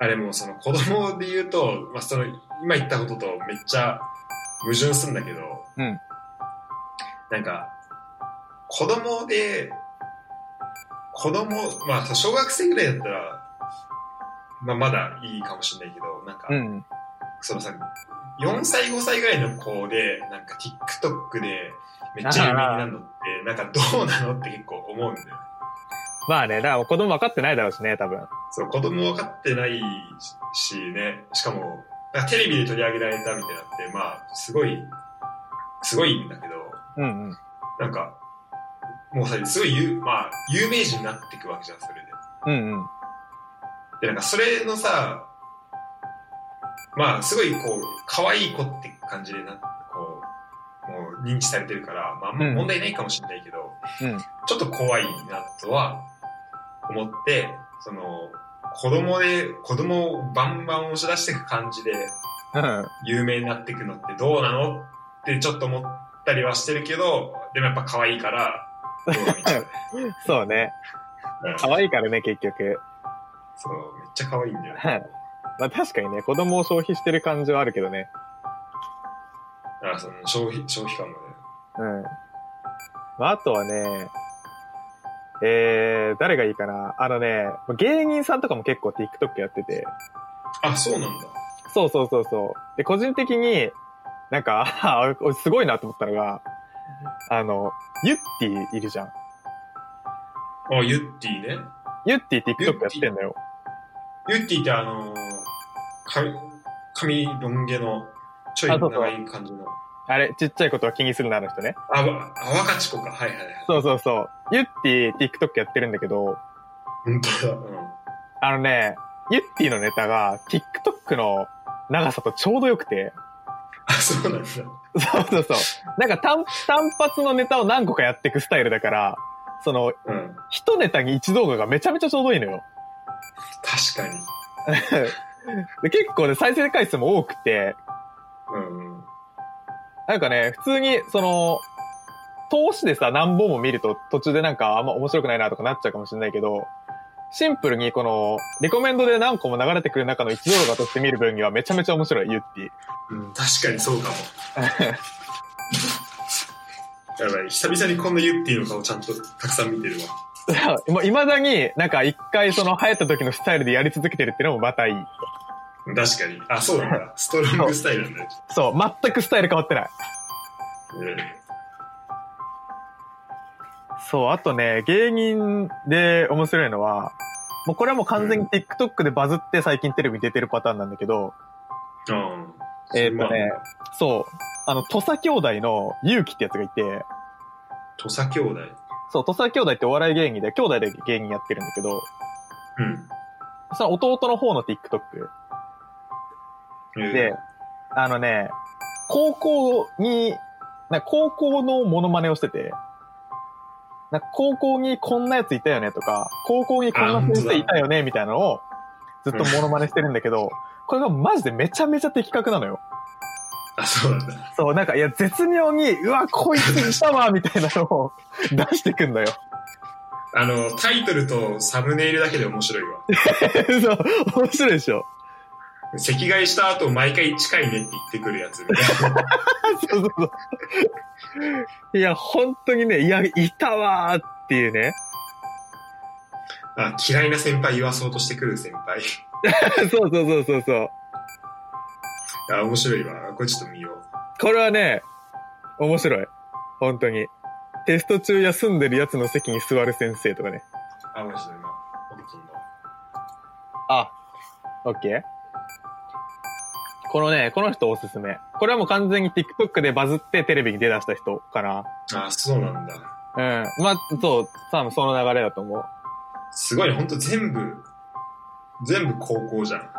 あれもその子供で言うと、まあ、その今言ったこととめっちゃ矛盾するんだけど、うん。なんか、子供で、子供、まあ、小学生ぐらいだったら、まあ、まだいいかもしれないけど、なんか、うん。そのさ、4歳、5歳ぐらいの子で、なんか TikTok でめっちゃ有名になるのって、なんかどうなのって結構思うんだよね。まあね、だから子供分かってないだろうしね、多分。そう、子供分かってないしね、しかも、かテレビで取り上げられたみたいなって、まあ、すごい、すごいんだけど、うんうん。なんか、もうさ、すごい有、まあ、有名人になっていくわけじゃん、それで。うんうん。で、なんかそれのさ、まあ、すごいこう、可愛い子って感じでな、こう、もう認知されてるから、まあ、あんまうん問題ないかもしれないけど、うん。ちょっと怖いなとは思って、その、子供で、子供をバンバン押し出していく感じでうん。有名になっていくのってどうなのってちょっと思ったりはしてるけど、でもやっぱ可愛いから、そうね。うん可愛いからね、結局。そう、めっちゃ可愛いんだよはいね。まあ確かにね、子供を消費してる感じはあるけどね。あその消費、消費感もね。うん。まああとはね、えー、誰がいいかな。あのね、芸人さんとかも結構 TikTok やってて。あ、そうなんだ。そうそうそうそう。で、個人的に、なんか、あ俺すごいなと思ったのが、あの、ユッティいるじゃん。あ、ユッティね。ユッティ TikTok やってんだよ。ユッティってあのー、髪、髪ロン毛の、ちょい長い感じの。あれ、ちっちゃいことは気にするな、あの人ね。あ、わ、あ、若ち子か。はいはいはい。そうそうそう。ユッティ TikTok やってるんだけど、本当だ。うん。あのね、ユッティのネタが TikTok の長さとちょうどよくて、あ、そうなんだ。そうそうそう。なんか単、単発のネタを何個かやっていくスタイルだから、その、うん。一ネタに一動画がめちゃめちゃちょうどいいのよ。確かに。で結構ね、再生回数も多くて、うんうん。なんかね、普通に、その、投資でさ、何本も見ると途中でなんかあんま面白くないなとかなっちゃうかもしれないけど、シンプルにこの、リコメンドで何個も流れてくる中の一動画として見る分にはめちゃめちゃ面白い、ユッティ。うん、確かにそうかも。やばい、久々にこんなユッティの顔ちゃんとたくさん見てるわ。もう未だになんか一回その流行った時のスタイルでやり続けてるっていうのもまたいい。確かに。あ、そうなんだ。ストロングスタイルなんだよ。そう、全くスタイル変わってない。うんそう、あとね、芸人で面白いのは、もうこれはもう完全に TikTok でバズって最近テレビに出てるパターンなんだけど、うん。えーっとね、そう、あの、土佐兄弟の勇気ってやつがいて、土佐兄弟。そう、土佐兄弟ってお笑い芸人で、兄弟で芸人やってるんだけど、うん。その弟の方の TikTok えーで、あのね、高校に、な高校のモノマネをしてて、なんか高校にこんなやついたよねとか、高校にこんな先生いたよねみたいなのをずっとモノマネしてるんだけど、これがマジでめちゃめちゃ的確なのよ。あ、そうなんだ。そう、なんか、いや、絶妙に、うわ、こいついたわみたいなのを出してくんのよ。あの、タイトルとサムネイルだけで面白いわ。そう、面白いでしょ。席替えした後毎回近いねって言ってくるやつみたいな。そうそうそう。いや、本当にね、いや、いたわーっていうね。あ嫌いな先輩言わそうとしてくる先輩。そうそうそうそうそう。あ、面白いわ。これちょっと見よう。これはね、面白い。本当に。テスト中休んでるやつの席に座る先生とかね。あ、面白いな。本当にあ、オッケーこのね、この人おすすめ。これはもう完全に TikTok でバズってテレビに出だした人かな。あ、そうなんだ。うん。まあ、そう、多分その流れだと思う。すごい、ほんと全部、全部高校じゃん。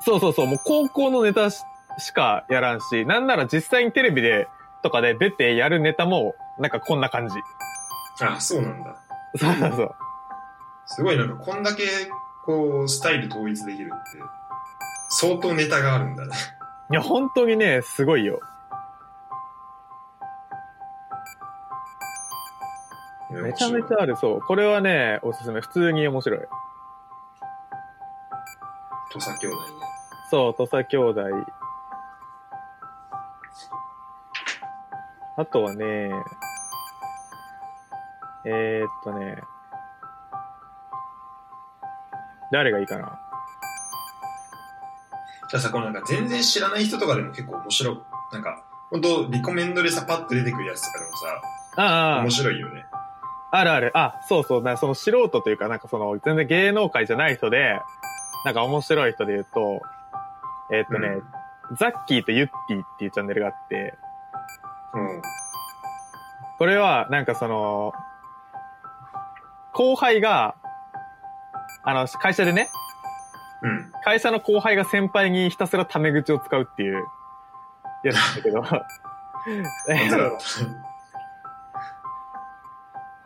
そうそうそう、もう高校のネタししかやらんし、なんなら実際にテレビで、とかで出てやるネタも、なんかこんな感じ。あ、そうなんだ。そうそうそう。すごいなんかこんだけ、こう、スタイル統一できるって、相当ネタがあるんだね。いや、本当にね、すごいよ。めちゃめちゃある、そう。これはね、おすすめ。普通に面白い。土佐兄弟ね。そう、土佐兄弟。あとはね、えー、っとね、誰がいいかなじゃあさ、このなんか全然知らない人とかでも結構面白い。なんか、本当リコメンドでさ、パッと出てくるやつとかでもさ、ああ面、白いよね。あるある。あ、そうそう。なその素人というか、なんかその、全然芸能界じゃない人で、なんか面白い人で言うと、えーっとね、ザッキーとユッティっていうチャンネルがあって、うん。これは、なんかその、後輩が、あの、会社でね、うん。会社の後輩が先輩にひたすらタメ口を使うっていうやつ なんだけど、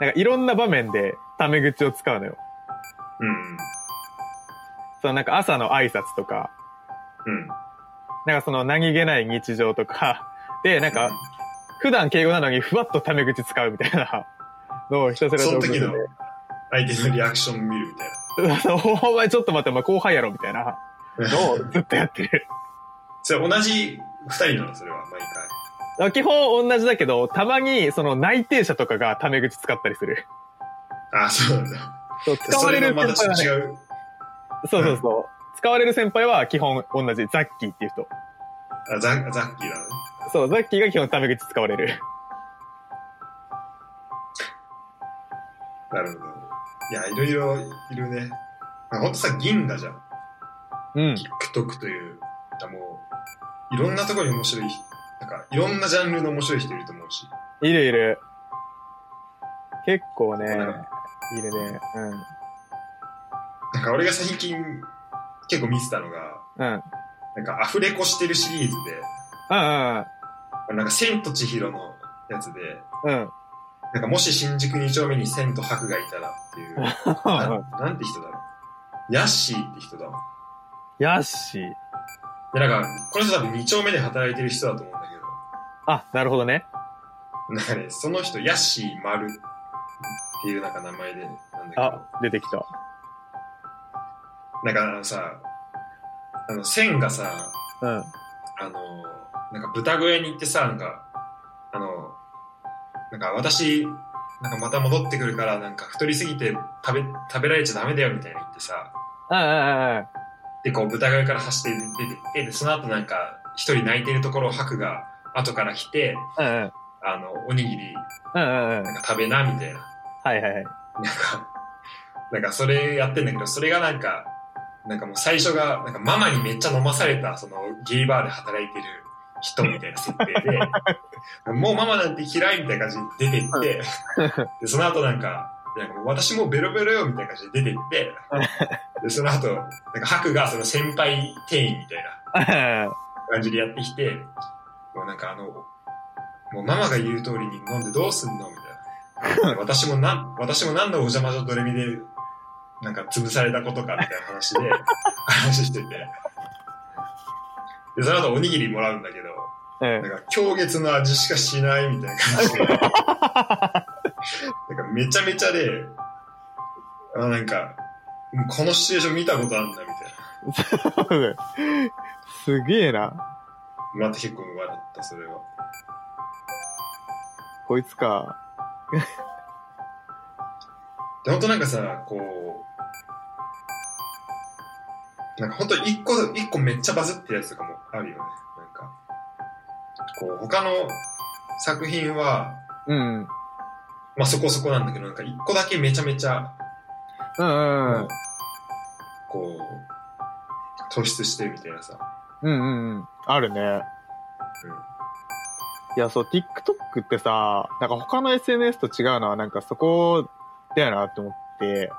なんかいろんな場面でタメ口を使うのよ。うん。そのなんか朝の挨拶とか、うん。なんかその何気ない日常とか、で、なんか、普段敬語なのにふわっとタメ口使うみたいなのをひたすらその時の相手のリアクション見るみたいな。お前ちょっと待って、お前後輩やろみたいなのをずっとやってる。それ同じ二人なのそれは、毎回。基本同じだけど、たまにその内定者とかがタメ口使ったりする。あ、そうなんだ。そう使わそれる先輩はね、違う。そうそうそう。使われる先輩は基本同じ、ザッキーっていう人。あザザッキーだね。そう、ザッキーが基本タメ口使われる。なるほど。いや、いろいろいるね。ほんとさ、銀河じゃん。うん。TikTok という、もう、いろんなところに面白い、なんか、いろんなジャンルの面白い人いると思うし。いるいる。結構ね、うんいるね。なんか俺が最近結構見てたのが、うん。うん。なんかアフレコしてるシリーズうんうんで、なんか千と千尋のやつで、うん。うん。なんかもし新宿2丁目に千と白がいたらっていう、な なんて人だろう。ヤッシーって人だわ。ヤッシー。で、なんか、この人多分2丁目で働いてる人だと思うんだけど、あ、なるほどね。なんかね、その人、ヤッシー丸っていうなんか名前で、なんだけど、あ、出てきた。なんかあのさ、あの、千がさ、うん。あの、なんか豚小屋に行ってさ、なんか、あの、なんか私、なんかまた戻ってくるから、なんか太りすぎて食べ、食べられちゃダメだよみたいな言ってさ、うんうんうんうん。で、こう豚小屋から走って出てって、で、その後なんか一人泣いてるところをハクが後から来て、うんうん。あの、おにぎりうんうんうん。なんか食べな、みたいな。はいはいはい。なんか、なんかそれやってんだけど、それがなんか、なんかもう最初が、なんかママにめっちゃ飲まされた、そのゲイバーで働いてる人みたいな設定で、もうママなんて嫌いみたいな感じで出てって、で、その後なんか、なんか私もうベロベロよみたいな感じで出てって、で、その後、なんかハクがその先輩店員みたいな 感じでやってきて、もうなんかあの、もうママが言う通りに飲んでどうすんの？みたいな。私もなん、私も何のお邪魔女ドレミで、なんか潰されたことかみたいな話で、話してて。で、その後おにぎりもらうんだけど、うん。なんか、狂月の味しかしないみたいな感じで、なんかめちゃめちゃで、あなんか、このシチュエーション見たことあんだみたいな。すげえな。また結構笑った、それは。こいつか。で、ほんとなんかさ、こう、なんかほんと一個、一個めっちゃバズってるやつとかもあるよね。こう、他の作品は、うん。まあそこそこなんだけど、なんか一個だけめちゃめちゃ、うんうんうん。こう、突出してるみたいなさ。うんうんうん。あるね。いや、そう、TikTok ってさ、なんか他の SNS と違うのは、なんかそこだよなって思って、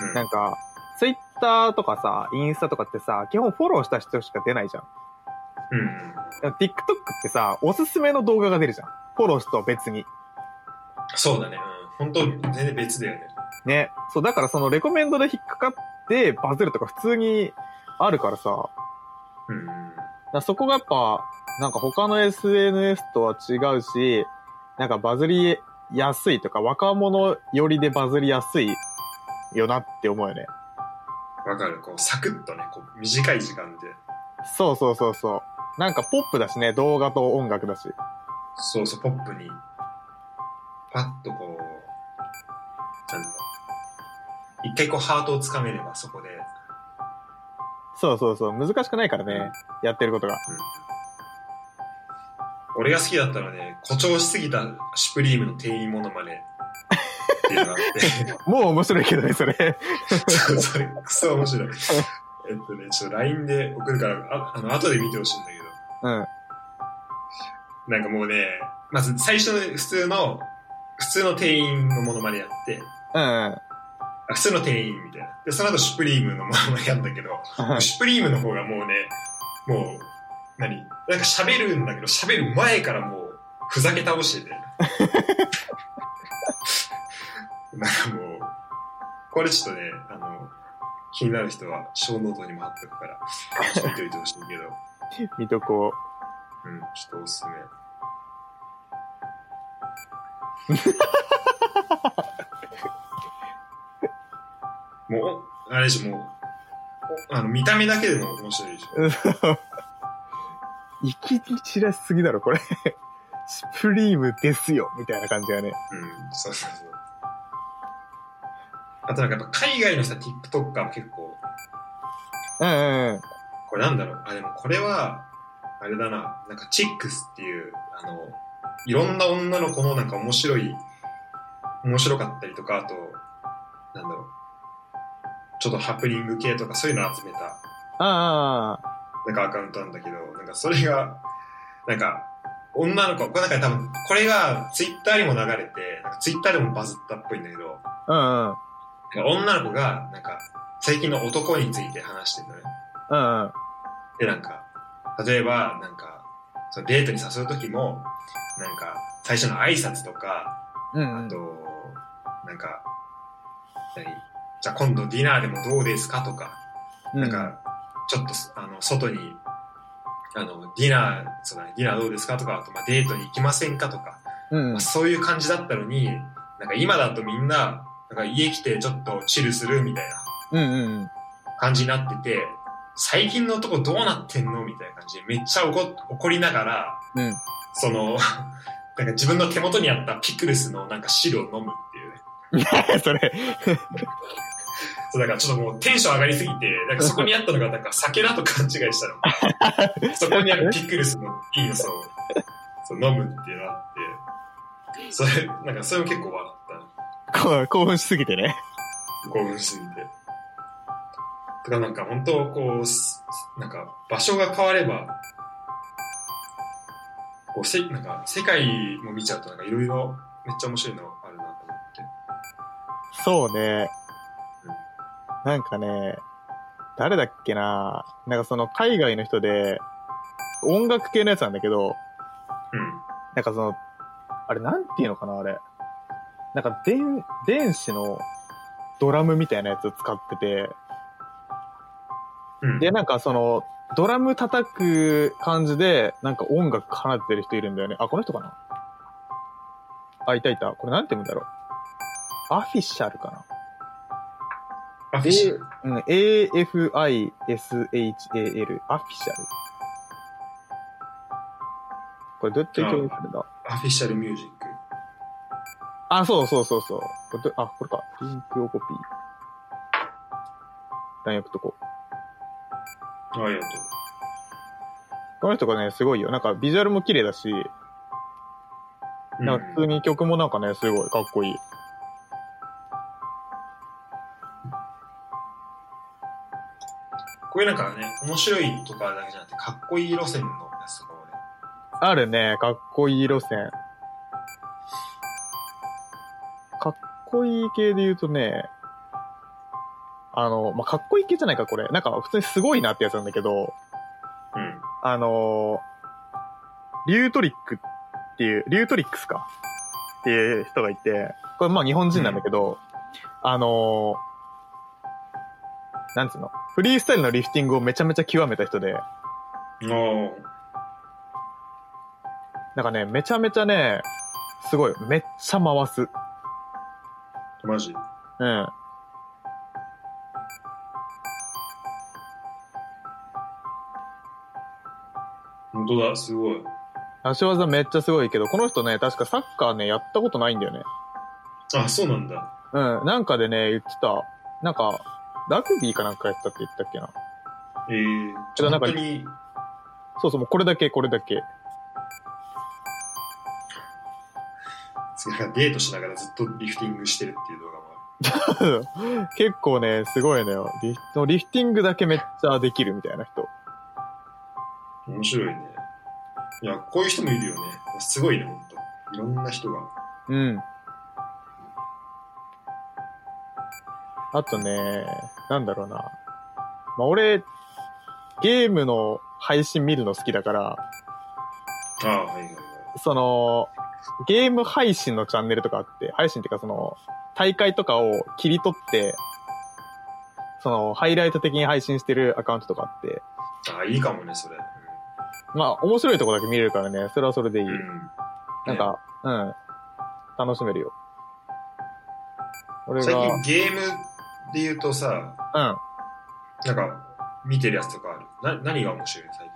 うん。なんか、Twitter とかさ、インスタとかってさ、基本フォローした人しか出ないじゃん。うん。TikTok ってさ、おすすめの動画が出るじゃん。フォローとは別に。そうだね。うん。本当全然別だよね。ね。そう、だからそのレコメンドで引っかかってバズるとか普通にあるからさ、うん。らそこがやっぱ、なんか他の SNS とは違うし、なんかバズりやすいとか、若者寄りでバズりやすいよなって思うよね。わかる。こう、サクッとね、こう、短い時間で。そうそうそうそう。なんかポップだしね、動画と音楽だし。そうそう、ポップに、パッとこう、なんだろう。一回こうハートをつかめればそこで、そうそうそう。難しくないからね。やってることが。俺が好きだったのはね、誇張しすぎたシュプリームの店員モノマネっていうのがあって、もう面白いけどね、それ。それクソ面白い。えっとね、ちょっと LINE で送るから、ああの、後で見てほしいんだけど、うん。なんかもうね、まず最初の普通の、普通の店員のモノマネやって、うん。あ普通の店員みたいな。で、その後シュプリームのモノマネやんだけど、シュプリームの方がもうね、もう、何？なんか喋るんだけど、喋る前からもう、ふざけ倒してて。なんかもう、これちょっとね、あの、気になる人は、ショーノートにも貼っとくから、ちょっと見といてほしいけど、見とこうん、ちょっとおすすめ。もう、あれでしょ、もう、おあの、見た目だけでも面白いでしょ。う。粋に散らしすぎだろ、これ。Supreme ですよ、みたいな感じがね。うん、そうそうそう。あとなんかやっぱ海外のさ、TikToker も結構、うんうんうん。これなんだろう、あ、でもこれは、あれだな、なんかチックスっていう、あの、いろんな女の子のなんか面白い、面白かったりとか、あと、なんだろう、ちょっとハプニング系とかそういうのを集めた、あなんかアカウントなんだけど、なんかそれが、なんか、女の子、これなんか多分、これがツイッターにも流れて、なんかツイッターでもバズったっぽいんだけど、あ、うんうん。女の子が、なんか、最近の男について話してるのね。うんうん。で、なんか、例えば、なんか、そのデートに誘うときも、なんか、最初の挨拶とか、うんうん。あと、なんか、何？じゃあ今度ディナーでもどうですかとか、なんか、ちょっと、あの、外に、あの、ディナー、そうだね、ディナーどうですかとか、あと、まあ、デートに行きませんかとか、うん、まあ、そういう感じだったのに、なんか今だとみんな、なんか家来てちょっとチルするみたいなうんうんうん。感じになってて、最近の男どうなってんの？みたいな感じで、めっちゃ怒怒りながら、うん。その、なんか自分の手元にあったピクルスのなんか汁を飲むっていうね。それ。そうだからちょっともうテンション上がりすぎて、なんかそこにあったのがなんか酒だと勘違いしたの。そこにあるピクルスのいいのそう、そう飲むっていうのがあって、それ、なんかそれも結構笑った。興奮しすぎてね。興奮しすぎて。とかなんか本当こうす、なんか場所が変われば、こうせ、なんか世界も見ちゃうとなんかいろいろめっちゃ面白いのあるなと思って。そうね。なんかね、誰だっけななんかその海外の人で、音楽系のやつなんだけど、うん。なんかその、あれなんていうのかなあれ。なんか電、電子のドラムみたいなやつを使ってて、うん。で、なんかその、ドラム叩く感じで、なんか音楽奏でてる人いるんだよね。あ、この人かな？あ、いたいた。これなんて言うんだろう？アフィシャルかな？アフィシャル。うん、A-F-I-S-H-A-L。アフィシャル。これどうやって表現するんだ？アフィシャルミュージック。あ、そうそうそうそう。これどあ、これか。リンクをコピー。送っとこう。ありがとこの人がね、すごいよ。なんかビジュアルも綺麗だし、う。なんか普通に曲もなんかね、すごいかっこいい。こういうなんかね、面白いとかだけじゃなくて、かっこいい路線のやつとかもね。あるね、かっこいい路線。かっこいい系で言うとね、あの、まあ、かっこいい系じゃないか、これ。なんか普通にすごいなってやつなんだけど、うん。あのリュートリックっていう、リュートリックスかっていう人がいて、これまあ日本人なんだけど、あのなんつうの？フリースタイルのリフティングをめちゃめちゃ極めた人で、おー。なんかね、めちゃめちゃね、すごい、めっちゃ回す。マジ？うん。本当だ、すごい。足技めっちゃすごいけど、この人ね、確かサッカーね、やったことないんだよね。あ、そうなんだ。うん、なんかでね、言ってた。なんか、ラグビーかなんかやったって言ったっけな。ええけどなんか本当に、そうそう、もうこれだけ、これだけ。なんかデートしながらずっとリフティングしてるっていう動画もある。結構ね、すごいのよ。リフリフティングだけめっちゃできるみたいな人。面白いね。いや、こういう人もいるよね。すごいね、ほんと。いろんな人が。うん。あとね、なんだろうな。まあ、俺、ゲームの配信見るの好きだから、ああ、はいはいはい。その、ゲーム配信のチャンネルとかあって、配信っていうかその、大会とかを切り取って、その、ハイライト的に配信してるアカウントとかあって、ああ、いいかもね、それ。まあ、面白いとこだけ見れるからね、それはそれでいい。うん。うんなんか、うん。楽しめるよ。俺最が、近ゲームで言うとさ、うん。なんか、見てるやつとかある？な、何が面白い最近？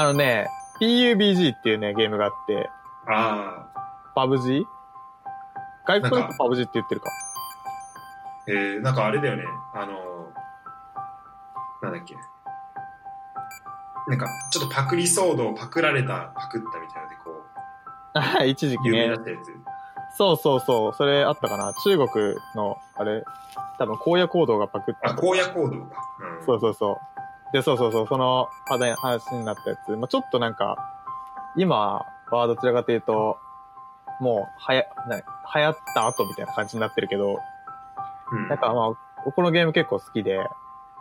あのね、PUBG っていうね、ゲームがあって、ああ、パブ g 外国のパブ g って言ってるか。えー、なんかあれだよね。あのなんだっけ？なんか、ちょっとパクリ騒動、パクられた、パクったみたいなので、こあ一時う、期ね有名だ。ったやつ。そうそうそう、それあったかな。中国の、あれ、多分荒野行動がパクったあ、荒野行動か。うん。そうそうそう。で、そうそうそう、その話話になったやつ。まあ、ちょっとなんか、今はどちらかというと、もう、はや、な流行った後みたいな感じになってるけど、うん。なんかまあ、このゲーム結構好きで、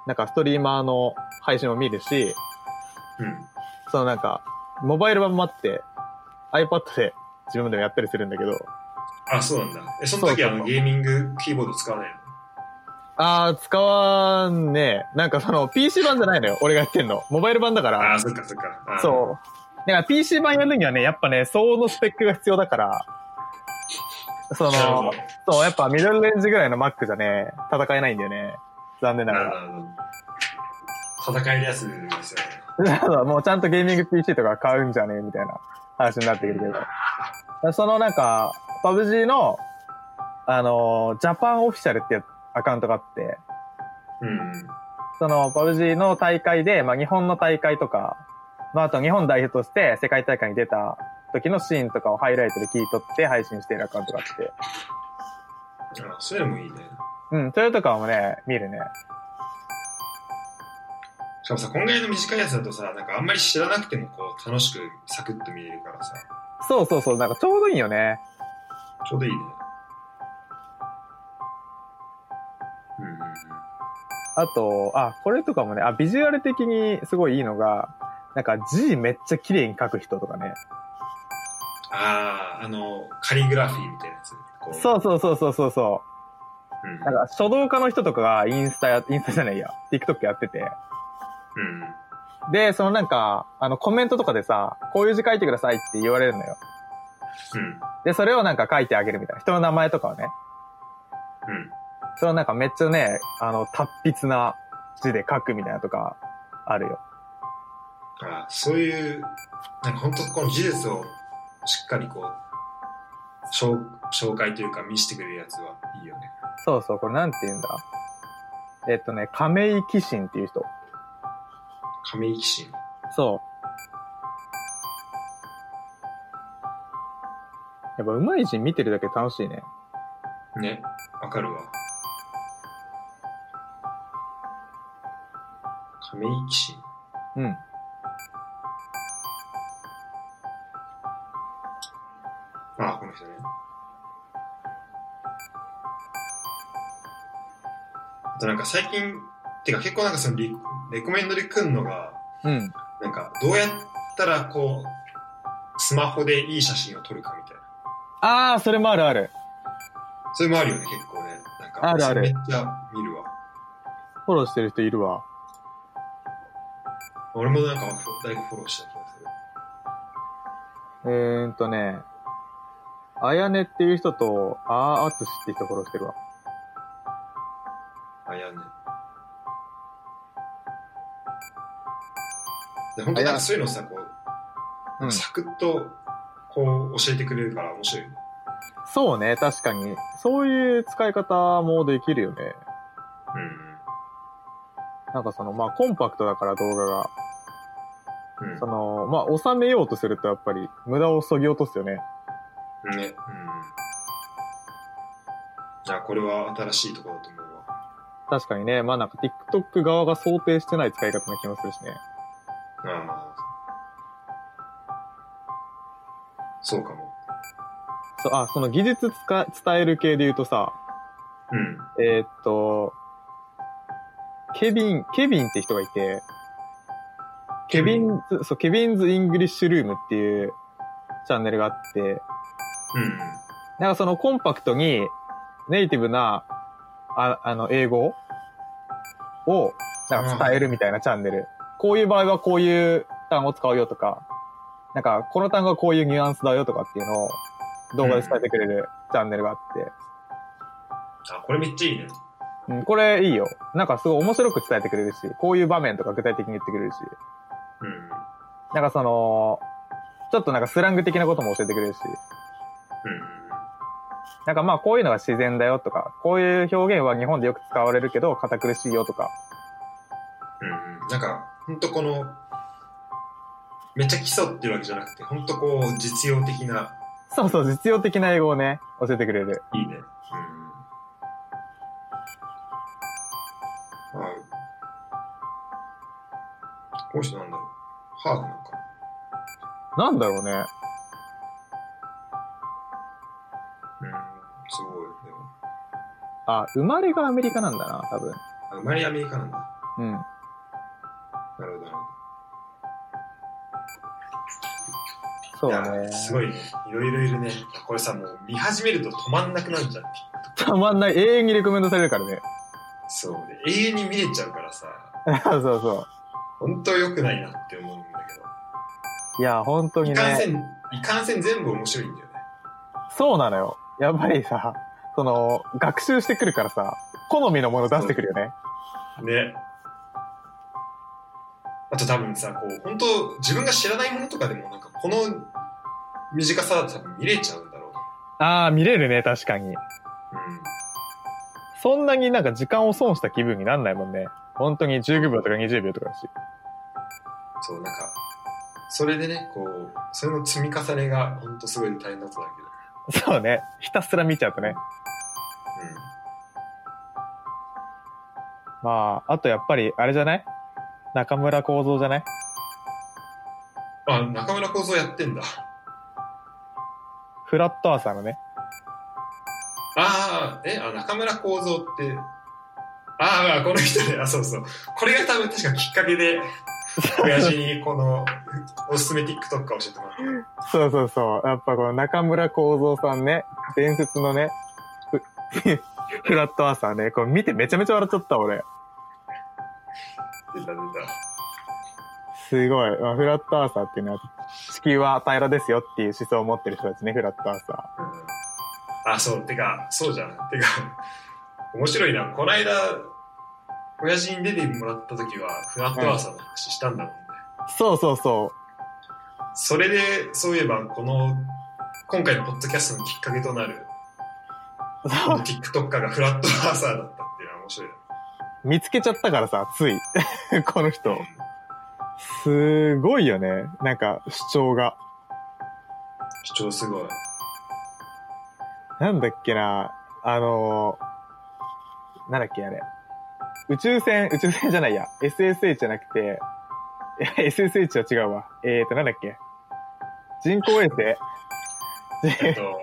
なんかストリーマーの配信も見るし、うん。そのなんか、モバイル版もあって、iPad で自分でもやったりするんだけど、あ、そうなんだ。え、その時あの、ゲーミングキーボード使わないの？あー、使わんねえ。なんかその PC 版じゃないのよ。俺がやってんの。モバイル版だかあらあ、。そっかそっか。そう。だから PC 版やるにはね、やっぱね、相応のスペックが必要だから、その。そう、やっぱミドルレンジぐらいの Mac じゃね、戦えないんだよね。残念ながら。戦いのやつですよね。もうちゃんとゲーミング PC とか買うんじゃねえみたいな話になってくるけど。そのなんか、パブ G の、あの、ジャパンオフィシャルっていうアカウントがあって、うん。そのパブ G の大会で、まあ日本の大会とか、まああと日本代表として世界大会に出た時のシーンとかをハイライトで切り取って配信しているアカウントがあって、あ、そういうのもいいね。うん、それとかもね、見るね。しかもさ、こんぐらいの短いやつだとさ、なんかあんまり知らなくてもこう、楽しくサクッと見れるからさ、そうそうそう、なんかちょうどいいよね。ちょうどいいね。うんうんうん。あと、あ、これとかもね、あ、ビジュアル的にすごいいいのが、なんか字めっちゃ綺麗に書く人とかね。ああ、あの、カリグラフィーみたいなやつ。こうそうそうそうそうそうそうん。う。なんか書道家の人とかがインスタや、インスタじゃないや、TikTok やってて。うん。で、そのなんか、あのコメントとかでさ、こういう字書いてくださいって言われるのよ。うん。で、それをなんか書いてあげるみたいな。人の名前とかをね。うん。それをなんかめっちゃね、あの、達筆な字で書くみたいなとかあるよ。あそういう、なんか本当この技術をしっかりこう、紹紹介というか見せてくれるやつはいいよね。そうそう、これなんて言うんだ？えっとね、亀井騎信っていう人。亀井騎士。そう。やっぱ上手い字見てるだけで楽しいね。ね。わかるわ。亀井騎士。うん。あ、この人ね。あとなんか最近、てか結構なんかそのリレコメンドで来んのが、うん。なんかどうやったらこう、スマホでいい写真を撮るかみたいな。あー、それもあるある。それもあるよね、結構ね。なんか、あるあるめっちゃ見るわ。フォローしてる人いるわ。俺もなんか誰かフォローした気がする。えーんとね、あやねっていう人と、あーあつしって人フォローしてるわ。あ、いやね。で本当なんかそういうのさ、こう、うんサクッとこう教えてくれるから面白い。そうね、確かに。そういう使い方もできるよね。なんかその、まあ、コンパクトだから動画が。うん。うんその、まあ、収めようとするとやっぱり無駄を削ぎ落とすよね。ね。うん。いや、これは新しいところだと思うわ。確かにね、まあなんか TikTok 側が想定してない使い方な気もするしね。そうかも。そう、あ、その技術つか伝える系で言うとさ、うん。えーっと、ケビン、ケビンって人がいて、ケビン？ズ、そう、 Kevin's English Room っていうチャンネルがあって、うん。なんかそのコンパクトにネイティブな、ああの、英語を、なんか伝えるみたいなチャンネル。こういう場合はこういう単語を使うよとか、なんかこの単語はこういうニュアンスだよとかっていうのを動画で伝えてくれるチャンネルがあって、あ、これめっちゃいいね。うん、これいいよ。なんかすごい面白く伝えてくれるし、こういう場面とか具体的に言ってくれるし、うん。なんかその、ちょっとなんかスラング的なことも教えてくれるし、うん。なんかまあこういうのが自然だよとか、こういう表現は日本でよく使われるけど堅苦しいよとか、うん。なんか、ほんとこの、めっちゃ基礎っていうわけじゃなくて、ほんとこう、実用的な、そうそう、実用的な英語をね、教えてくれる。いいね。うん。あこの人なんだろう。ハーフなんか。なんだろうね。うん。すごい。でもあ、生まれがアメリカなんだな、多分。あ生まれアメリカなんだ。うん。そうね。すごいね。いろいろいるね。これさ、もう見始めると止まんなくなるじゃん。たまんない。永遠にレコメンドされるからね。そうで。永遠に見れちゃうからさ、そうそう。本当良くないなって思うんだいや、本当けど。にね。いかんせん、いかんせん全部面白いんだよね。そうなのよ。やっぱりさ、その、学習してくるからさ、好みのもの出してくるよね。ね。あと多分さ、こう、本当自分が知らないものとかでも、なんかこの短さだと多分見れちゃうんだろうああ、見れるね、確かに。な。そんなになんか時間を損した気分になんないもんね。本当に15秒とか20秒とかだし。うん。そう、なんか、それでね、こう、それの積み重ねが本当すごい大変だったんだけど。そうね。ひたすら見ちゃうとね。まあ、あとやっぱり、あれじゃない？中村幸三じゃない？うん。あ、中村幸三やってんだ。フラットアーサーのね。ああ、え、あ、中村幸三って、ああ、この人ね、あ、そうそう。これが多分確かきっかけで、親父にこの、おすすめ TikTok 教えてもらった。そうそうそう。やっぱこの中村幸三さんね、伝説のね、フ フラットアーサーね、これ見てめちゃめちゃ笑っちゃった俺。出た出た。すごい。まあフラットアーサーっていうのは、地球は平らですよっていう思想を持ってる人たちね、フラットアーサうん、あ、そう、てか、そうじゃん。てか、面白いな。この間、親父に出てもらった時は、フラットアーサーの話したんだもんね。ー。そうそうそそれで、そういえば、この、今回のポッドキャストのきっかけとなる、TikToker がフラットアーサーだったっていうのは面白いな。見つけちゃったからさ、つい。この人。すごいよね。なんか、主張が。主張すごい。なんだっけな、あのー、なんだっけあれ。宇宙船、宇宙船じゃないや。SSH じゃなくて、SSH は違うわ。えーと、なんだっけ人工衛星 えっと、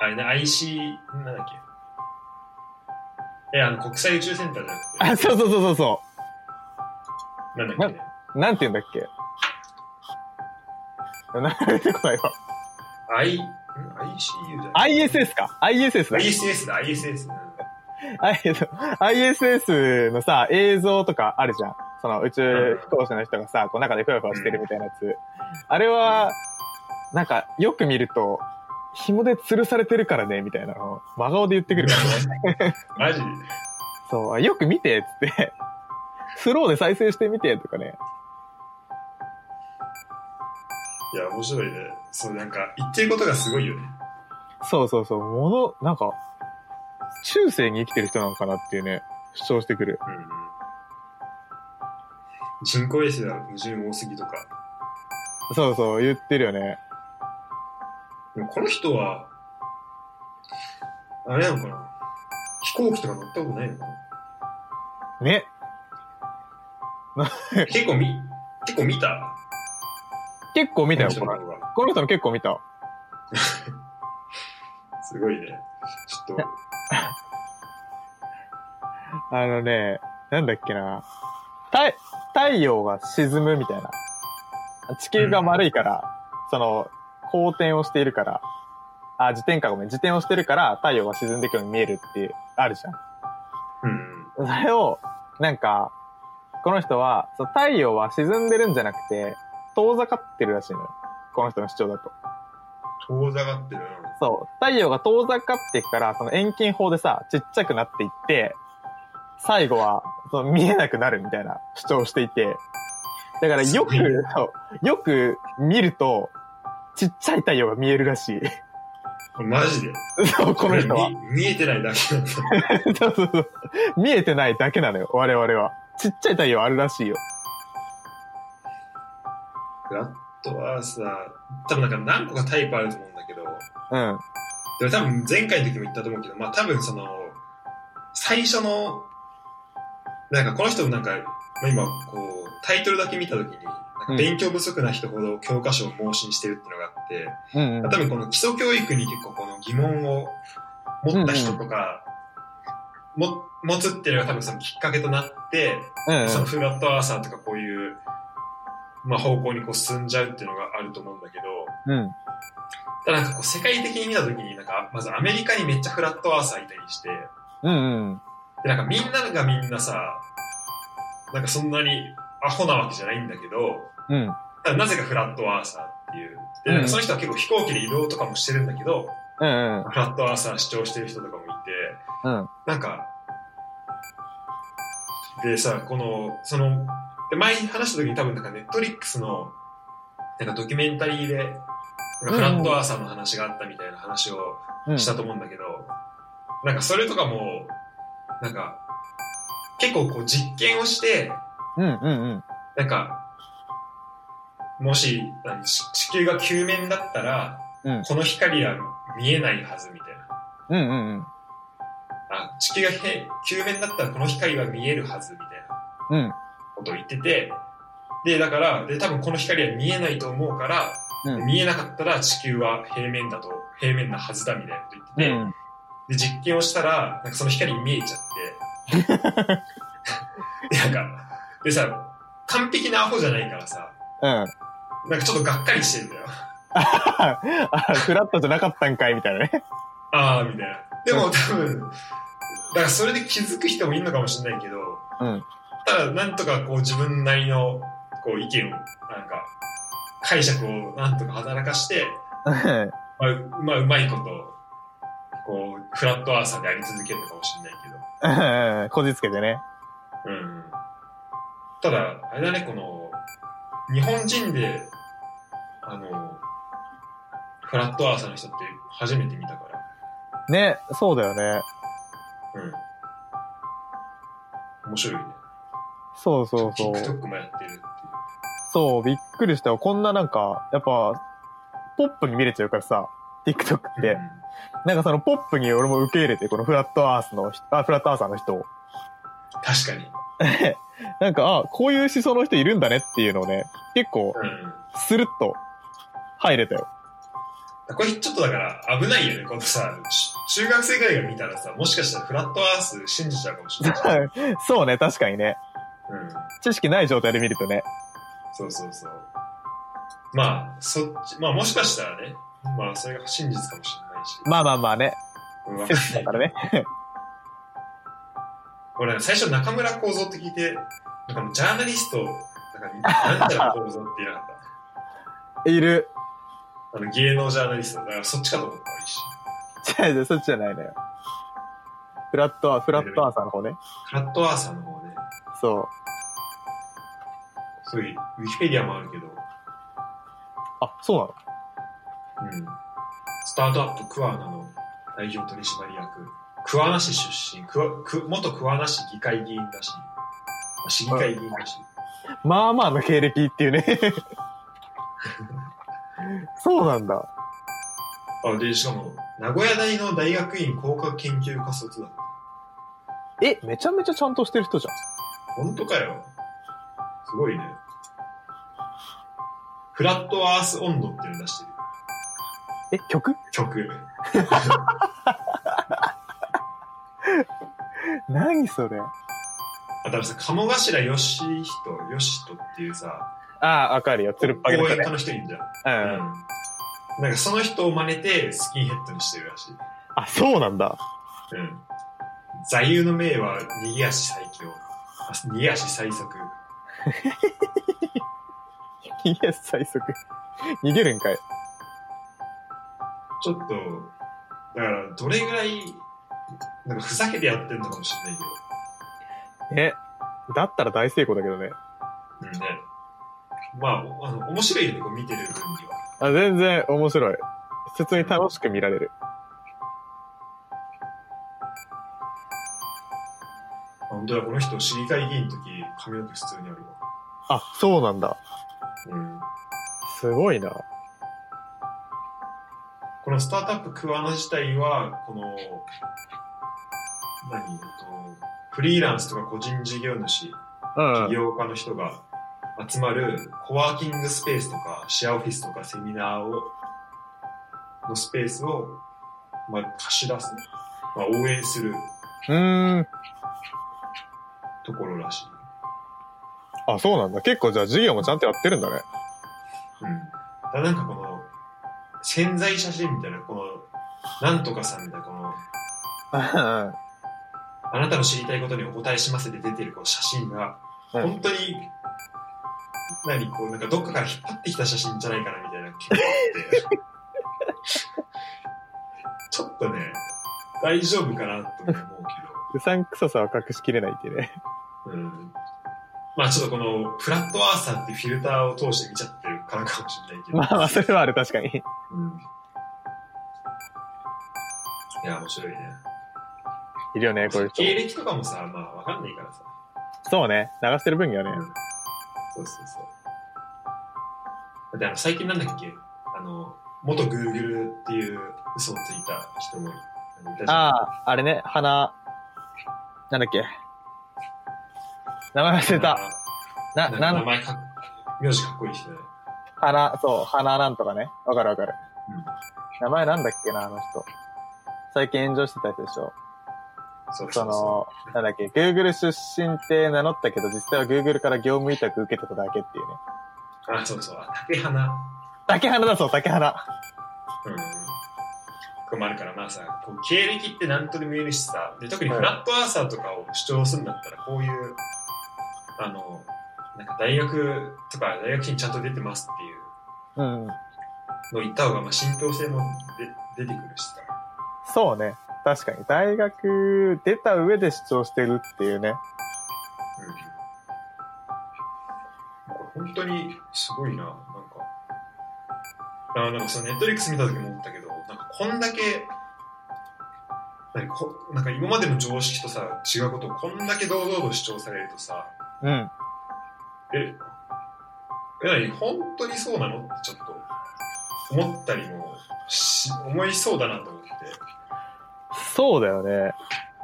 あれね、IC、なんだっけ。え、あの、国際宇宙センターじゃなくて、あ、そうそうそうそうそなんだっけ？ね。う。なんて言うんだっけ？名前出てこないわ。I、ん？ICU じゃない？ISS か ?ISS だ。ISS だ、ISS。うんあえっと ISS のさ、映像とかあるじゃん。その宇宙飛行士の人がさ、こう中でふわふわしてるみたいなやつ。あれは、なんか、よく見ると、紐で吊るされてるからね、みたいなのを真顔で言ってくるからね。マジ？でそう、あよく見て、つって。スローで再生してみて、とかね。いや、面白いね。そう、なんか、言ってることがすごいよね。そうそうそう、もの、なんか、中世に生きてる人なのかなっていうね、主張してくる。うんうん。人工衛星では矛盾多すぎとか。そうそう、言ってるよね。でもこの人は、あれなのかな飛行機とか乗ったことないのかね。な 結構み、結構見た結構見たよ、この人のこの人の結構見た。すごいね。ちょっと、あのね、なんだっけな。太、太陽が沈むみたいな。地球が丸いから、その、公転をしているから、あ、自転かごめん、自転をしてるから太陽が沈んでいくように見えるっていう、あるじゃん。うん。それを、なんか、この人は、そう太陽は沈んでるんじゃなくて、遠ざかってるらしいのよ。この人の主張だと。遠ざかってるそう。太陽が遠ざかっていくから、その遠近法でさ、ちっちゃくなっていって、最後は、その見えなくなるみたいな主張をしていて、だからよくよく見ると、ちっちゃい太陽が見えるらしい。な。マジで？そう、この人は。見見えてないだけなんだ。そうそうそう。見えてないだけなのよ、我々は。ちっちゃい太陽あるらしいよ。フラットはさ、多分なんか何個かタイプあると思うんだけど、うん。でも多分前回の時も言ったと思うけど、まあ多分その、最初の、なんかこの人なんか、まあ、今こう、タイトルだけ見た時に、勉強不足な人ほど教科書を盲信してるっていうのがあって、うんうん。多分この基礎教育に結構この疑問を持った人とか、も持つっていうのが多分そのきっかけとなって、うんうんそのフラットアーサーとかこういう、まあ、方向にこう進んじゃうっていうのがあると思うんだけど、うん。ただなんかこう世界的に見たときになんかまずアメリカにめっちゃフラットアーサーいたりして、うんうん。でなんかみんながみんなさ、なんかそんなにアホなわけじゃないんだけど、うん。ただなぜかフラットアーサーっていう。で、うんなんかその人は結構飛行機で移動とかもしてるんだけど、うんうん。フラットアーサー主張してる人とかもいて、うん。なんか、でさ、この、その、で前に話した時に多分なんかネットリックスの、なんかドキュメンタリーで、フラットアーサーの話があったみたいな話をうん。したと思うんだけど、なんかそれとかも、なんか、結構こう実験をして、うんうんうん。なんか、もし、地地球が球面だったら、うんこの光は見えないはずみたいな。うんうんうん。あ、地球がへ球面だったらこの光は見えるはずみたいなうん。ことを言ってて、で、だから、で、多分この光は見えないと思うから、うん。見えなかったら地球は平面だと、平面なはずだみたいなこと言ってて、うん。で、実験をしたら、なんかその光見えちゃって、で、なんか、でさ、完璧なアホじゃないからさ、うん。なんかちょっとがっかりしてるんだよ。あ、フラットじゃなかったんかいみたいなね。ああ、みたいな。でも多分、だからそれで気づく人もいるのかもしれないけど、うん。ただなんとかこう自分なりのこう意見を、なんか、解釈をなんとか働かして、まあ、うまあ、うまいこと、こう、フラットアーサーであり続けるのかもしれないけど。こじつけてね。うん。ただ、あれだね、この、日本人で、あの、フラットアーサーの人って初めて見たから。ね、そうだよね。うん。面白いね。そうそうそう。TikTok もやってるっていう。そう、びっくりしたよ。こんななんか、やっぱ、ポップに見れちゃうからさ、TikTok って。うんなんかそのポップに俺も受け入れて、このフラットアースの人、あ、フラットアーサーの人を。確かに。なんか、あ、こういう思想の人いるんだねっていうのをね、結構、うん。スルッと入れたよ。これちょっとだから危ないよね。このさ、ち中学生ぐらいが見たらさ、もしかしたらフラットアース信じちゃうかもしれない。そうね、確かにね。うん。知識ない状態で見るとね。そうそうそう。まあ、そっち、まあもしかしたらね、まあそれが真実かもしれないし。まあまあまあね。うんだからね。俺なんか最初中村幸三って聞いて、なんかもうジャーナリスト、なんかなんちゃら幸三って言えなかっいる。た。あの芸能ジャーナリスト。だからそっちかと思った一瞬。違う違う、そっちじゃないのよ。フラットア、フラットアーサーの方ね。フラットアーサーの方ね、そう。そういう、ウィキペディアもあるけど、あ、そうなの？うん。スタートアップクワーナの代表取締役。桑名市出身。クワク元桑名市議会議員らし市議会議員らしい。まあまあの経歴っていうね。そうなんだ。あ、で、しかも、名古屋大の大学院工科研究科卒だ。え、めちゃめちゃちゃんとしてる人じゃん。本当かよ。すごいね。フラットアース温度っていうの出してる。え、曲？曲。何それ？あ、多分さ、鴨頭よしひと、よしとっていうさ、ああ、わかるよ。つるっぱげの人ね講演家。の人いるじゃん。うん。なんかその人を真似てスキンヘッドにしてるらしい。あ、そうなんだ。うん。座右の銘は逃げ足最強。あ逃げ足最速。イエス最速。逃げるんかい。ちょっと、だからどれぐらい、なんかふざけてやってんのかもしれないえ、だったら大成功だけどね。けど。うんね。まあ、あの、面白いよね、こう見てる分には。あ、全然面白い。普通に楽しく見られる。あ本当だ、この人、市議会議員の時、髪の毛普通にあるわ。あ、そうなんだ。うん。すごいな。このスタートアップ桑名自体は、この、何、と、フリーランスとか個人事業主、うん起。業家の人が集まるコワーキングスペースとかシェアオフィスとかセミナーをのスペースを、まあ、貸し出す、まあ、応援するうーん。ところらしい。あ、そうなんだ。結構じゃあ授業もちゃんとやってるんだね。うん。だなんかこの潜在写真みたいな、この、なんとかさんみたいな、この、うんあなたの知りたいことにお答えしますで出てるこの写真が、うん本当に、何、こう、なんかどっかから引っ張ってきた写真じゃないかなみたいな結構あって、ちょっとね、大丈夫かなと思う うさんくささは隠しきれないってね。けど、うん。まあちょっとこの、フラットアーサーっていうフィルターを通して見ちゃってるからかもしれないけど、まあまあ、それはある、確かに。うん。いや、面白いね。いるよね、こういう人。経歴とかもさ、まあわかんないからさ。そうね。流してる分にはね。そうそうそう。だってあの、最近なんだっけ？あの、元 Google っていう嘘をついた人もいた。ああ、あれね、花、なんだっけ？名前忘れた。な、ななん、名前かっ、名字かっこいい人だよ。花、そう、花なんとかね。わかるわかる。うん名前なんだっけな、あの人。最近炎上してたやつでしょ。そうその、なんだっけ、Google 出身って名乗ったけど、実際は Google から業務委託受けてただけっていうね。あ、そうそう。あ竹花。竹花だそう、竹花。うん。これもあるから、まあさ、こう経歴って何とでも言えるしさ、で特にフラットアーサーとかを主張するんだったら、こういう、あの、なんか大学とか大学にちゃんと出てますっていううん。のを言った方が、まあ信憑性もで出てくるしさ。そうね。確かに。大学出た上で主張してるっていうね。うん。本当にすごいな、なんか。あなんかそのネットリックス見た時も思ったけど、なんかこんだけ、なんかこなんか今までの常識とさ、違うことをこんだけ堂々と主張されるとさ、うん。え、え、何本当にそうなの？ってちょっと思ったりもし、思いそうだなと思って、そうだよね。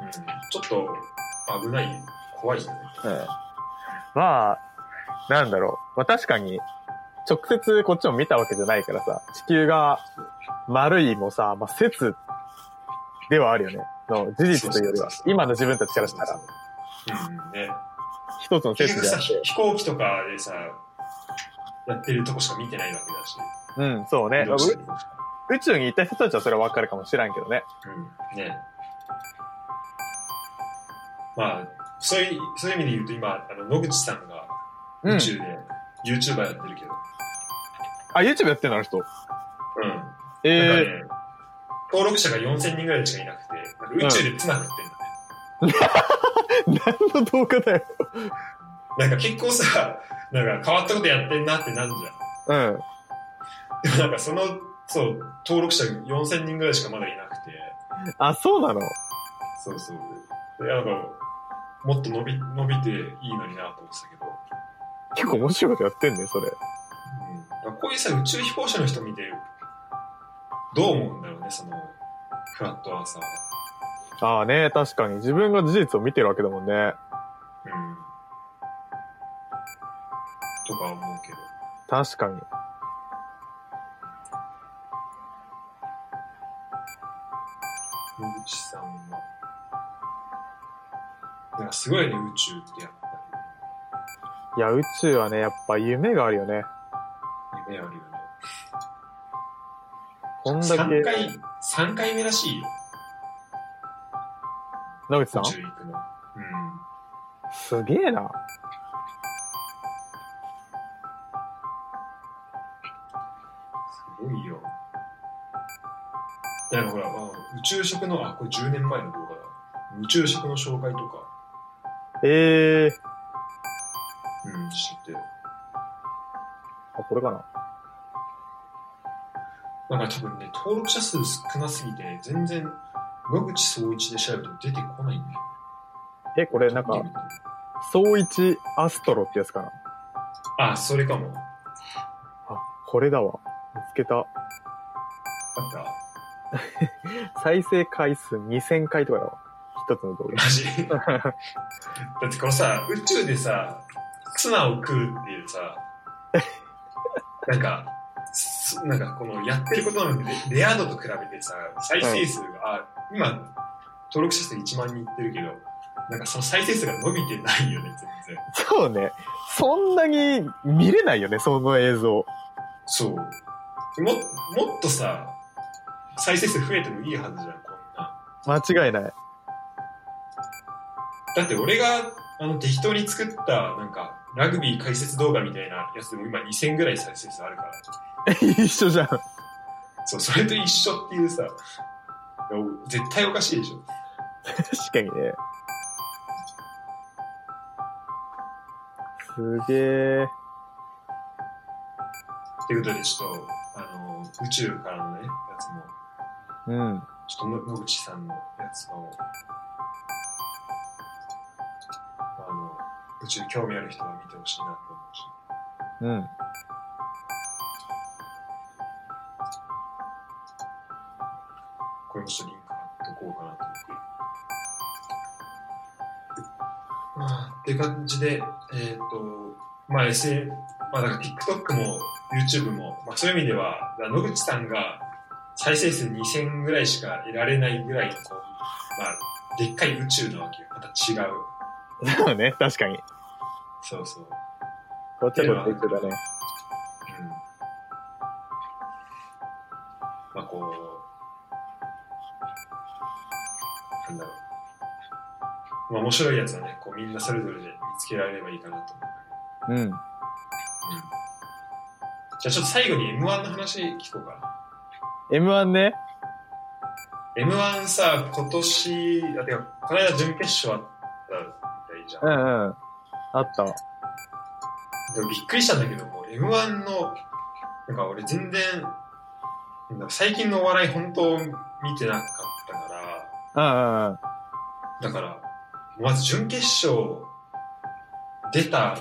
うん、ちょっと危ない、怖いよね。うん。まあ、なんだろう。まあ確かに、直接こっちも見たわけじゃないからさ、地球が丸いもさ、まあ説ではあるよね。の事実というよりは、今の自分たちからしたら、うん、ね。一つの説であって。飛行機とかでさ、やってるとこしか見てないわけだし。うん、そうね。宇宙に行った人たちはそれはわかるかもしれんけどね。うん、ね。まあ、そういう、そういう意味で言うと今、あの、野口さんがうん宇。宙で YouTuber やってるけど、あ、YouTube やってんのあの人？うん。なんかえね、登録者が4000人ぐらいしかいなくて、なんか宇宙でツナ食ってんだね。ー、何の動画だよ。なんか結構さ、なんか変わったことやってんなってなんじうん。ゃん。でもなんかその、そう、登録者4000人ぐらいしかまだいなくて、あ、そうなの？そうそう。いや、なんか、もっと伸び、伸びていいのになと思ってたけど、結構面白いことやってんね、それ。うん。こういうさ、宇宙飛行士の人見て、どう思うんだろうね、その、フラットアーサーは。ああね、確かに。自分が事実を見てるわけだもんね。うん。とか思うけど。確かに。野口さんは。なんかすごいね、宇宙ってやっぱいや、宇宙はね、やっぱ夢があるよね。り夢あるよね。こんだけ。3回、三回目らしいよ。野口さん？宇宙行くの。うん。すげえな。すごいよ。でなんかほら、あ宇宙食の、あ、これ10年前の動画だ。宇宙食の紹介とか、ええー。うん、してて。あ、これかな？なんか多分ね、登録者数少なすぎて、全然、野口聡一で調べると出てこないんだよ。え、これなんか、総一アストロってやつかな？あ、それかも。あ、これだわ。見つけた。再生回数2000回とかだわ。一つの動画マ。ジ？だってこのさ、宇宙でさ、ツナを食うっていうさ、なんか、すなんかこのやってることのレレア度と比べてさ、再生数が、あ今、登録者数1万人いってるけど、なんかその再生数が伸びてないよね、全然。そうね。そんなに見れないよね、その映像。そう。も、もっとさ、再生数増えてもいいはずじゃん、こんな。間違いない。だって俺が、あの、適当に作った、なんか、ラグビー解説動画みたいなやつでも今2000ぐらい再生数あるから。一緒じゃん。そう、それと一緒っていうさ、絶対おかしいでしょ。確かにね。すげえ。ということで、ちょっと、あの、宇宙からうん。ちょっとの野口さんのやつを、あの、宇宙興味ある人は見てほしいなと思うし。うん。これもちょっとリンク貼っとこうかなと思って。まあ、って感じで、えっ、と、まあ SN、まあだから TikTok も YouTube も、まあそういう意味では、野口さんが再生数2000ぐらいしか得られないぐらいの、こう、まあ、でっかい宇宙なわけよ。また違う。そうね、確かに。そうそう。こっちはこっちだね。うん。まあこう、なんだろう。まあ面白いやつはね、こうみんなそれぞれで見つけられればいいかなと思う。うん。うん。じゃあちょっと最後に M1 の話聞こうかな。M1 ね。M1 さ、今年、あ、てか、この間準決勝あったみたいじゃん。うんうん。あった。でもびっくりしたんだけども、M1 の、なんか俺全然、最近のお笑い本当見てなかったから、うんうんうん。だから、まず準決勝出た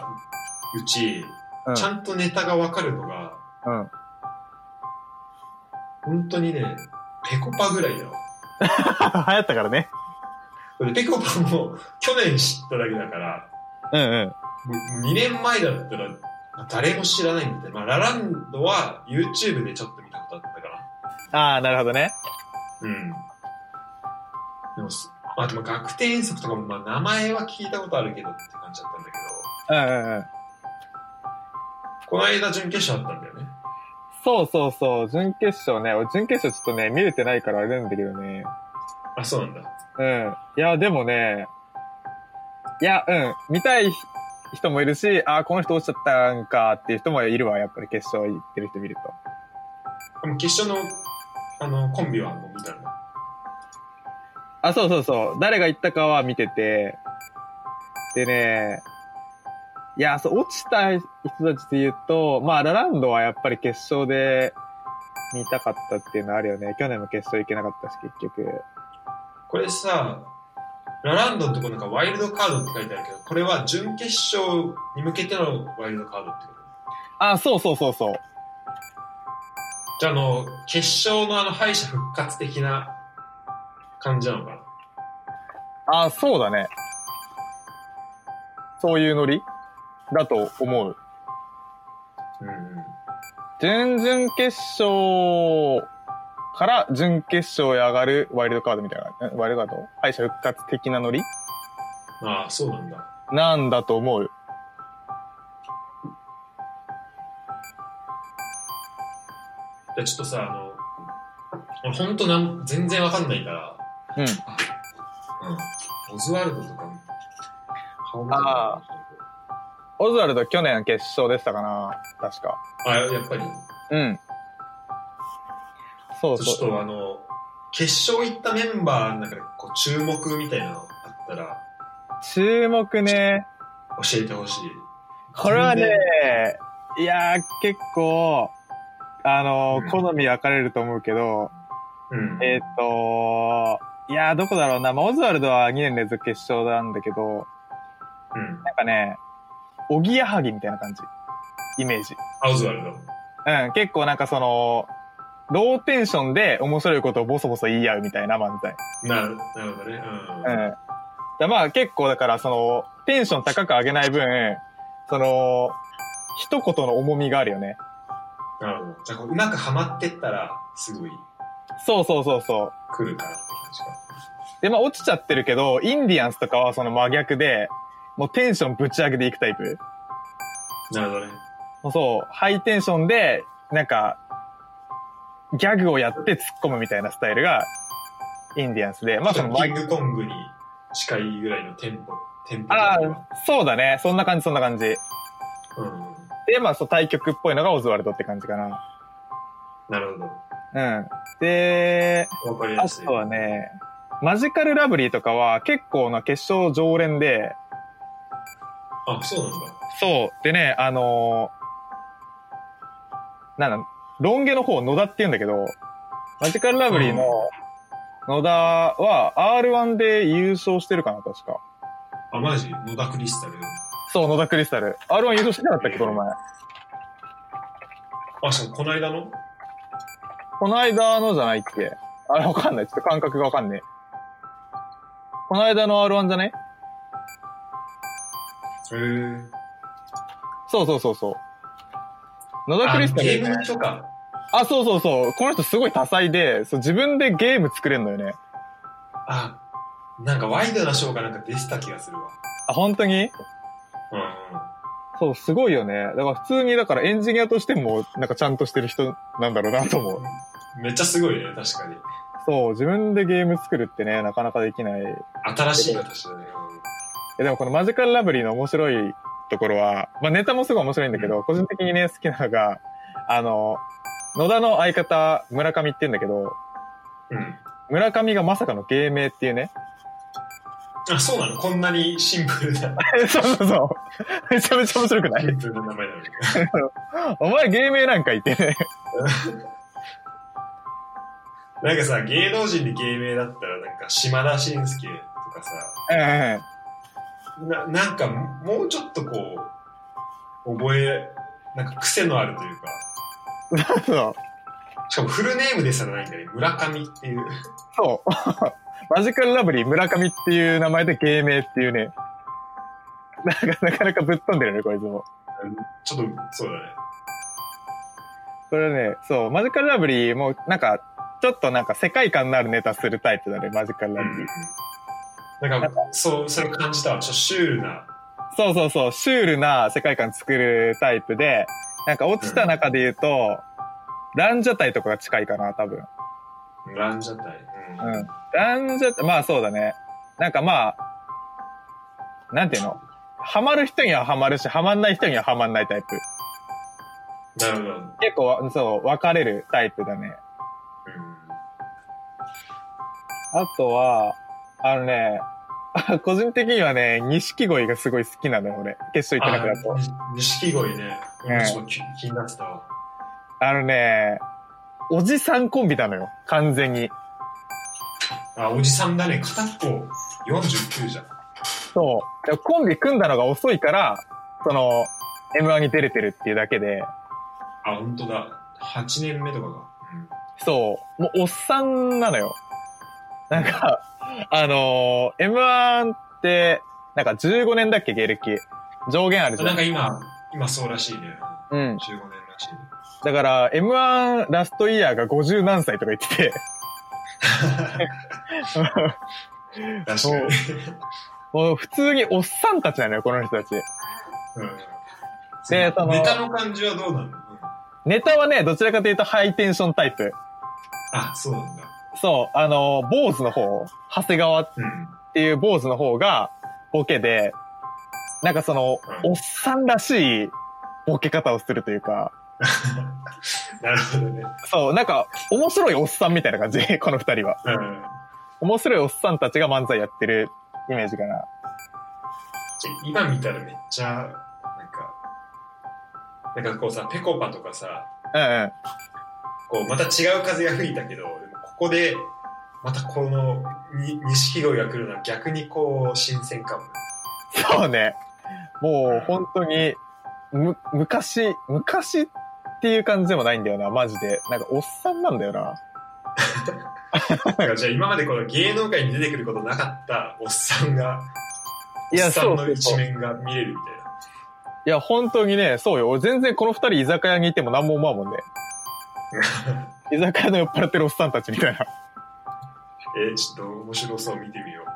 うち、うんちゃんとネタがわかるのが、うん。本当にね、ペコパぐらいだわ。流行ったからね。でペコパも去年知っただけだから、うんうん。もう2年前だったら誰も知らないんだって。まあ、ラランドは YouTube でちょっと見たことあったから。ああ、なるほどね。うん。でもす、あ、でも学天遠足とかも、まあ、名前は聞いたことあるけどって感じだったんだけど、うんうんうん。この間準決勝あったんだよね。そうそうそう。準決勝ね。俺準決勝ちょっとね、見れてないからあれなんだけどね。あ、そうなんだ。うん。いや、でもね、いや、うん。見たい人もいるし、あーこの人落ちちゃったんかっていう人もいるわ。やっぱり決勝行ってる人見ると。でも決勝の、あの、コンビはもう見たんだ。あ、そうそうそう。誰が行ったかは見てて。でね、いや、そう、落ちた人たちで言うと、まあ、ラランドはやっぱり決勝で、見たかったっていうのあるよね。去年も決勝行けなかったし、結局。これさ、ラランドのとこなんかワイルドカードって書いてあるけど、これは準決勝に向けてのワイルドカードってこと？あ、そうそうそうそう。じゃあ、あの、決勝のあの敗者復活的な感じなのかな？あ、そうだね。そういうノリ？だと思う。うんうん。準々決勝から準決勝へ上がるワイルドカードみたいな、んワイルドカード？敗者復活的なノリ？ああ、そうなんだ。なんだと思う。じゃあちょっとさ、あの、俺ほんとなん全然わかんないから、うん。うん。オズワルドとか、顔見てあオズワルド去年決勝でしたかな？確か。あ、やっぱり。うん。そうちょっそう。とあの、決勝行ったメンバーの中でこう注目みたいなのあったら注目ね。教えてほしい。これはね、いやー、結構、あのーうん好み分かれると思うけど、うん。えーっと、いやー、どこだろうな。まあ、オズワルドは2年連続決勝なんだけど、うん。なんかね、おぎやはぎみたいな感じ。イメージ。あ、オズワルド。うん、結構なんかその、ローテンションで面白いことをボソボソ言い合うみたいな漫才。なる、なるほどね。うん。うん。だまあ結構だからその、テンション高く上げない分、その、一言の重みがあるよね。なるほど。じゃあこう、うまくはまってったら、すごいそうそうそうそう。来るかなって感じか。で、まあ落ちちゃってるけど、インディアンスとかはその真逆で、もうテンションぶち上げていくタイプ。なるほどね。もうそう、ハイテンションで、なんか、ギャグをやって突っ込むみたいなスタイルが、インディアンスで、まあその真キングコングに近いぐらいのテンポ、テンポああ、そうだね。そんな感じ、そんな感じ。うん。で、まあ、そう、対局っぽいのがオズワルドって感じかな。なるほど。うん。で、あ。とはね、マジカルラブリーとかは結構な決勝常連で、あ、そうなんだ。そう。でね、あのーなんだ、ロン毛の方、野田って言うんだけど、マジカルラブリーの野田は R1 で優勝してるかな、確か。あ、マジ？野田クリスタル？そう、野田クリスタル。R1 優勝してなかったっけ、この前。あ、そう、この間の？この間のじゃないっけあれわかんない。ちょっと感覚がわかんねえ。この間の R1 じゃねへー。そうそうそうそう。野田クリスタル、あゲーね。ムとか。あ、そうそうそう。この人すごい多彩で、そう自分でゲーム作れんのよね。あ、なんかワイドなショーがなんか出てた気がするわ。あ、本当に？うんうん。そう、すごいよね。だから普通に、だからエンジニアとしても、なんかちゃんとしてる人なんだろうなと思う。めっちゃすごいね、確かに。そう、自分でゲーム作るってね、なかなかできない。新しい形だね。えでもこのマジカルラブリーの面白いところは、まあネタもすごい面白いんだけど、個人的にね、好きなのが、あの、野田の相方、村上って言うんだけど、うん。うん。村上がまさかの芸名っていうね。あ、そうなの？こんなにシンプルな、そうそうそう。めちゃめちゃ面白くない？シンプルな名前なのに。お前芸名なんかいてね。なんかさ、芸能人で芸名だったら、なんか島田紳介とかさ。ななんかもうちょっとこう、覚え、なんか癖のあるというか、そう。しかもフルネームでさらないんだね。村上っていう。そう。マジカルラブリー村上っていう名前で芸名っていうね。なんか、なかなかぶっ飛んでるね、こいつも。ちょっと、そうだね。これね、そう、マジカルラブリーも、なんか、ちょっとなんか世界観のあるネタするタイプだね、マジカルラブリー。なんか、そう、それ感じたわ。ちょっとシュールな。そうそうそう、シュールな世界観作るタイプで、なんか落ちた中で言うと、ランジャタイとかが近いかな、多分。ランジャタイ。うん。うん。ランジャタイ、まあそうだね。なんかまあ、なんていうの？ハマる人にはハマるし、ハマんない人にはハマんないタイプ。なるほど。結構わ、そう、分かれるタイプだね。あとは、あのね、個人的にはね、錦鯉がすごい好きなのよ、俺。決勝行ってなくなと。あに錦鯉ね。うんちょっと気気になってたわ。あのね、おじさんコンビなのよ。完全に。あ、おじさんだね。片っぽ49じゃん。そう。コンビ組んだのが遅いから、その、M1 に出れてるっていうだけで、あ、本当だ。8年目とかが。そう。もうおっさんなのよ。なんか、あのー M1 って、なんか15年だっけ、芸歴。上限あるうん。なん。か今、今そうらしいね。うん。15年らしいね。だから、M1 ラストイヤーが50何歳とか言ってて、確かに。もう普通におっさんたちなのよ、この人たち。うん。でそのネタの感じはどうなの、うん、ネタはね、どちらかというとハイテンションタイプ。あ、そうなんだ。そう、あの、坊主の方、長谷川っうん。ていう坊主の方がボケで、なんかその、うんおっさんらしいボケ方をするというか、なるほどね。そう、なんか、面白いおっさんみたいな感じ、この二人は。うん。面白いおっさんたちが漫才やってるイメージかな。今見たらめっちゃ、なんか、なんかこうさ、ペコパとかさ、うんうん。こう、また違う風が吹いたけど、ここで、またこの、に、錦鯉が来るのは逆にこう、新鮮かも。そうね。もう本当に、む、昔、昔っていう感じでもないんだよな、マジで。なんかおっさんなんだよな。だからじゃあ今までこの芸能界に出てくることなかったおっさんが、いやおっさんのそうそうそう一面が見れるみたいな。いや、本当にね、そうよ。俺全然この二人居酒屋にいても何も思わんもんね。居酒屋の酔っ払ってるおっさんたちみたいな。えーちょっと面白そう見てみよう。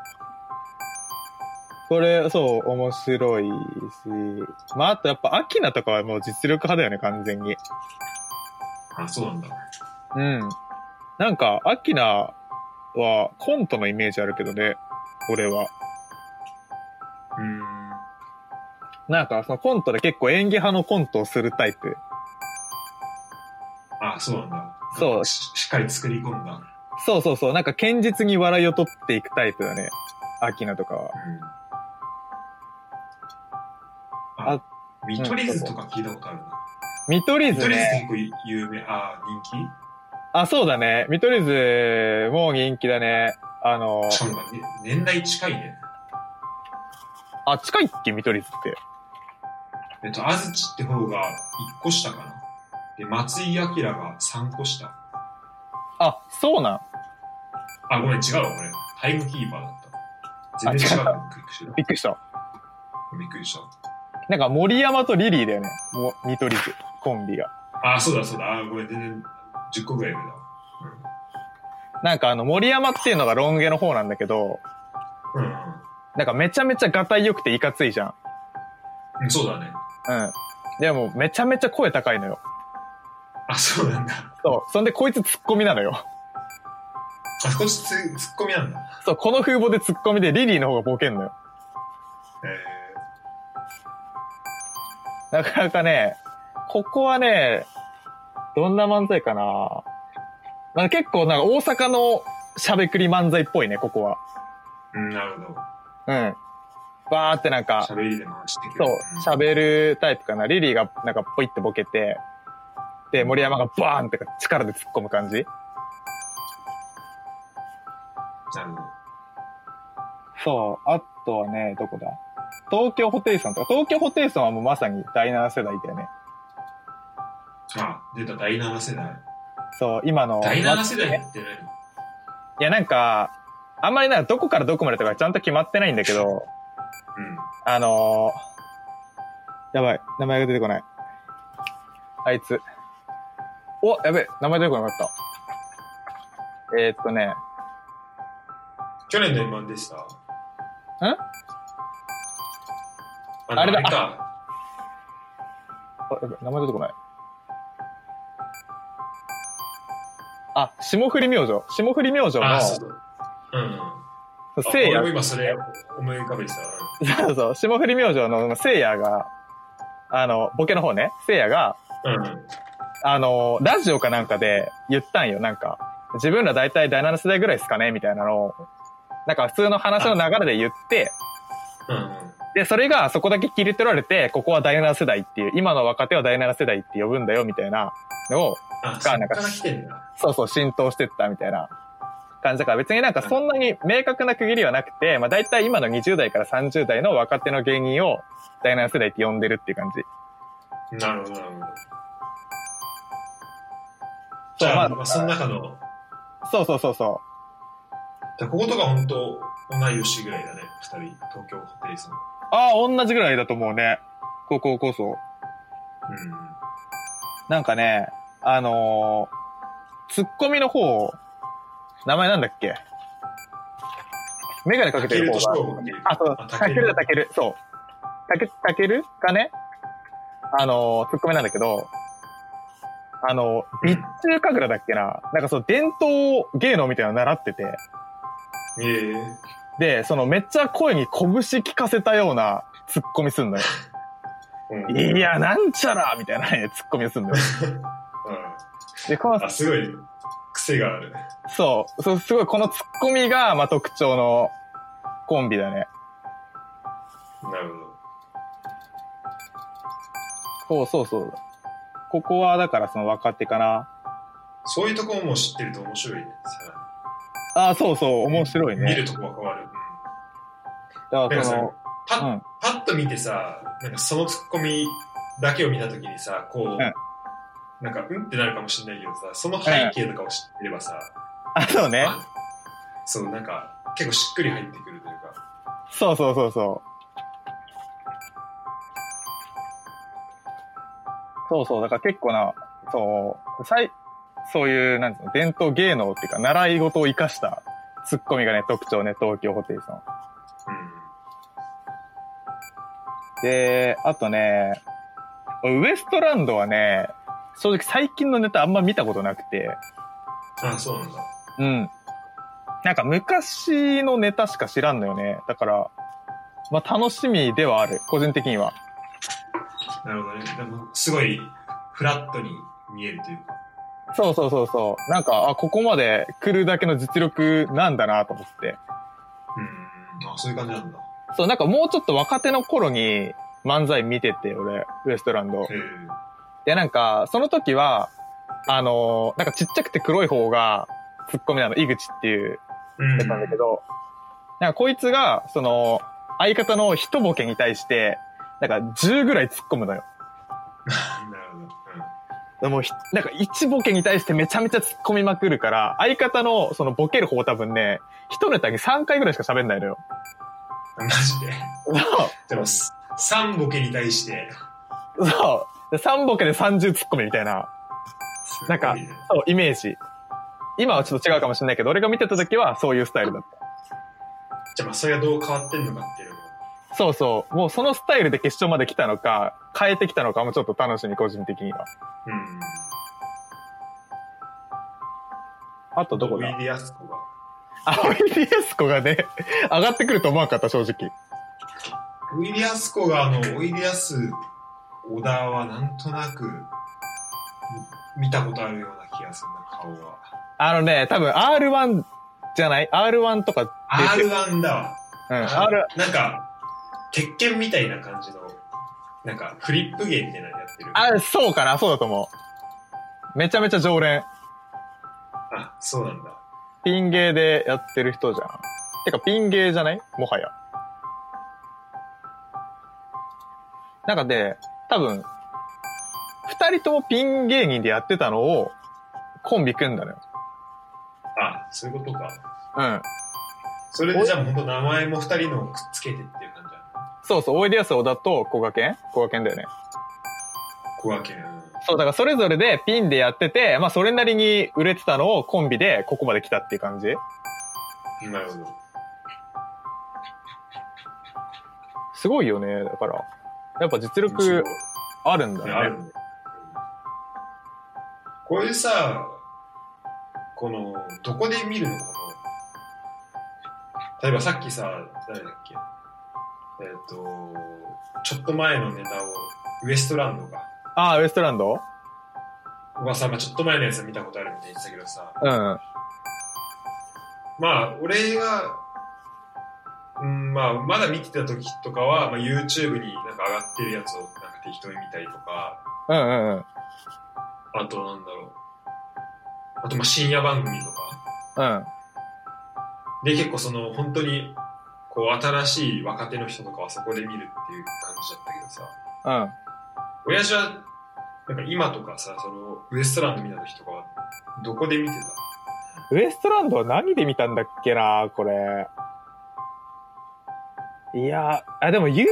これ、そう、面白いし。まあ、あとやっぱ、アキナとかはもう実力派だよね、完全に。あ、そうなんだ。うん。なんか、アキナはコントのイメージあるけどね、俺は。うーん。なんか、そのコントで結構演技派のコントをするタイプ。あ、そうなんだ。そうししっかり作り込んだ。そうそうそう、なんか堅実に笑いを取っていくタイプだね。アキナとかは。うん。ああ、見取り図とか聞いたことあるな。見取り図見取り図ね。結構有名、あ、人気？あ、そうだね。見取り図も人気だね。あの、しかもなんかね年代近いね。あ、近いっけ？見取り図って。えっと、安土って方が1個下かな。で、松井明が3個下。あ、そうなん。あ、ごめん、違うわ、これ。タイムキーパーだった。全然違う。びっくりした。びっくりした。なんか森山とリリーだよね。もう見取り図。コンビが。あ、そうだそうだ。あ、ごめん、全然10個ぐらい上だわ。なんかあの森山っていうのがロン毛の方なんだけど、うん。うんなんかめちゃめちゃガタイ良くていかついじゃん。うん、そうだね。うん。でもめちゃめちゃ声高いのよ。あ、そうなんだ。そう。そんでこいつツッコミなのよ。あ、こっちツツッコミなんだ。そう、この風貌でツッコミでリリーの方がボケんのよ。えなかなかね、ここはね、どんな漫才かななんか結構なんか大阪のしゃべくり漫才っぽいね、ここは。ー、うん、なるほど。うん。バーってなんか、喋りで回してくそう、喋るタイプかな。リリーがなんかポイってボケて、で、森山がバーンって力で突っ込む感じなるほど。そう。あとはね、どこだ？東京ホテイソンとか、東京ホテイソンはもうまさに第7世代だよね。あ、出た第7世代。そう、今の。第7世代いってや、なんか、あんまりなんかどこからどこまでとかちゃんと決まってないんだけど、何うん。あのー、やばい、名前が出てこない。あいつ。お、やべえ、名前出てこなかった。えー、っとね、去年の M1 でした。んあのあれだか。あ、やべえ、名前出てこない。あ、霜降り明星。霜降り明星のあ、、そうそう。うんうん。あせいや俺も、今それ思い浮かべてた。そうそう、霜降り明星のせいやが、あの、ボケの方ね、せいやが、うん。うん。あの、ラジオかなんかで言ったんよ、なんか。自分ら大体第7世代ぐらいですかね？みたいなのを、なんか普通の話の流れで言って、うんうん。で、それがそこだけ切り取られて、ここは第7世代っていう、今の若手は第7世代って呼ぶんだよみたいなのを、あ、そっから来てんだ。そうそう浸透してったみたいな感じだから別になんかそんなに明確な区切りはなくて、まあ大体今の20代から30代の若手の芸人を第7世代って呼んでるっていう感じ。なるほど、なるほど。じゃあ、まあ、その中の、そうそうそうそじゃあこことか本当同い年ぐらいだね、二人、東京ホテイソン。う。ああ、同じぐらいだと思うね。高校こそ。うん。なんかね、あのー、ツッコミの方、名前なんだっけ？メガネかけてる方が。あ、そう、たけるだたける。そう。たけ、たけるがね、あのー、ツッコミなんだけど、あの、備中神楽だっけな？なんかその伝統芸能みたいなの習ってて、ええで、そのめっちゃ声に拳聞かせたようなツッコミすんのよ。うん。いや、なんちゃらみたいなね、ツッコミすんのよ。で、このうん。あ、すごい、癖がある。そう。そう、すごい、このツッコミが、まあ、特徴のコンビだね。なるほど。そうそうそう。ここは、だからその若手かな。そういうところも知ってると面白いね。さああ、そうそう、面白いね。見るとこが変わる。うん。だからその、パッ、うんパッと見てさ、なんかそのツッコミだけを見たときにさ、こう、んなんか、うんってなるかもしれないけどさ、その背景とかを知ってればさ、あ、そうね。あそう、なんか、結構しっくり入ってくるというか、そうそうそうそう。そうそう、だから結構な、そう、さい、そういう、なんつうの、伝統芸能っていうか、習い事を生かしたツッコミがね、特徴ね、東京ホテイソン。うん。で、あとね、ウエストランドはね、正直最近のネタあんま見たことなくて、あ、そうなんだ。うん。なんか昔のネタしか知らんのよね。だから、まあ楽しみではある、個人的には。なるほどね。でも、すごい、フラットに見えるというか。そうそうそうそう。なんか、あ、ここまで来るだけの実力なんだなと思って。うん。あ、そういう感じなんだ。そう、なんかもうちょっと若手の頃に漫才見てて、俺、ウエストランド。で、なんか、その時は、あのーなんかちっちゃくて黒い方が、ツッコミなの、井口っていううん。やつなんだけど、なんかこいつが、その、相方の一ボケに対して、なんか10ぐらい突っ込むのよ。なるほど。うん。でもひ、なんか一ボケに対してめちゃめちゃ突っ込みまくるから、相方のそのボケる方多分ね、一ネタに3回ぐらいしか喋んないのよ。マジで？そう。でも、3ボケに対して、そう。で3ボケで30突っ込みみたいな、なんかねそう、イメージ。今はちょっと違うかもしれないけど、俺が見てた時はそういうスタイルだった。じゃあまあ、それがどう変わってんのかって。そうそう。もうそのスタイルで決勝まで来たのか、変えてきたのかもちょっと楽しみ、個人的には。うん。あとどこだ？ウィリアスコが。あ、ウィリアスコがね、上がってくると思わなかった、正直。ウィリアスコが、あの、ウィリアス小田はなんとなく、見たことあるような気がするな、顔は。あのね、多分 R1 じゃない ?R1 とか出てる。R1 だわ。うん、あ R、なんか、鉄拳みたいな感じの、なんか、フリップ芸みたいなのやってる。あ、そうかなそうだと思う。めちゃめちゃ常連。あ、そうなんだ。ピン芸でやってる人じゃん。てか、ピン芸じゃない？もはや。なんかで、多分、二人ともピン芸人でやってたのを、コンビ組んだのよ。あ、そういうことか。うん。それでじゃあ本当名前も二人のをくっつけてって。そうそう、おいでやす小田と小賀健小賀健だよね。小分け。うんそう、だからそれぞれでピンでやってて、まあそれなりに売れてたのをコンビでここまで来たっていう感じ。なるほど。すごいよね。だから、やっぱ実力あるんだね。あるね。こういうさ、この、どこで見るのこの、例えばさっきさ、誰だっけ？えっ、と、ちょっと前のネタを、ウエストランドが、ああ、ウエストランド？はさ、まあちょっと前のやつ見たことあるみたいに言ってたけどさ、うん。まあ、俺がうん、まあ、まだ見てた時とかは、まあ、YouTube になんか上がってるやつをなんか適当に見たりとか、うんうんうん。あとなんだろう。あとまあ深夜番組とか。うん。で、結構その本当に、こう新しい若手の人とかはそこで見るっていう感じだったけどさ、うん。親父は、なんか今とかさ、そのウエストランド見た時とかは、どこで見てウエストランドは何で見たんだっけなこれ。いや、あ、でも YouTube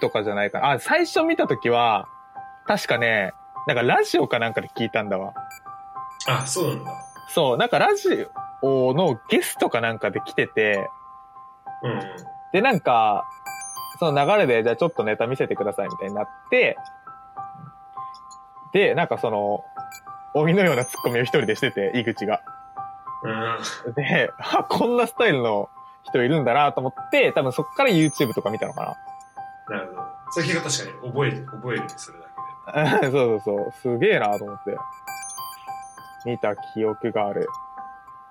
とかじゃないかな。あ、最初見たときは、確かね、なんかラジオかなんかで聞いたんだわ。たあ、そうなんだ。そう、なんかラジオのゲストかなんかで来てて、うんうん。で、なんか、その流れで、じゃあちょっとネタ見せてくださいみたいになって、で、なんかその、鬼のようなツッコミを一人でしてて、井口が。うん。で、あ、こんなスタイルの人いるんだなと思って、多分そっから YouTube とか見たのかなるほど。それが確かに覚える、覚えるね、それだな。そうそうそう。すげえなと思って。見た記憶がある。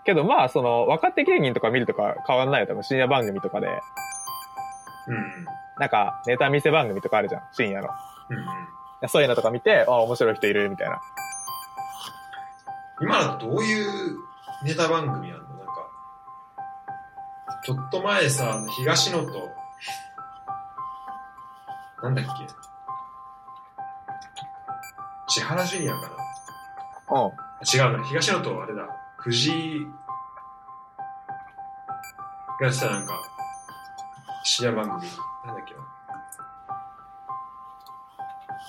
けどまあ、その、若手芸人とか見るとか変わんないよ。多分深夜番組とかで。うんなんか、ネタ見せ番組とかあるじゃん。深夜の。うん。そういうのとか見て、あ、面白い人いるみたいな。今だとどういうネタ番組なの？なんか、ちょっと前さ、東野と、なんだっけ？千原ジュニアかな？うん。あ違うな、東野とあれだ、藤井がさ、なんか、深夜番組、なんだっけ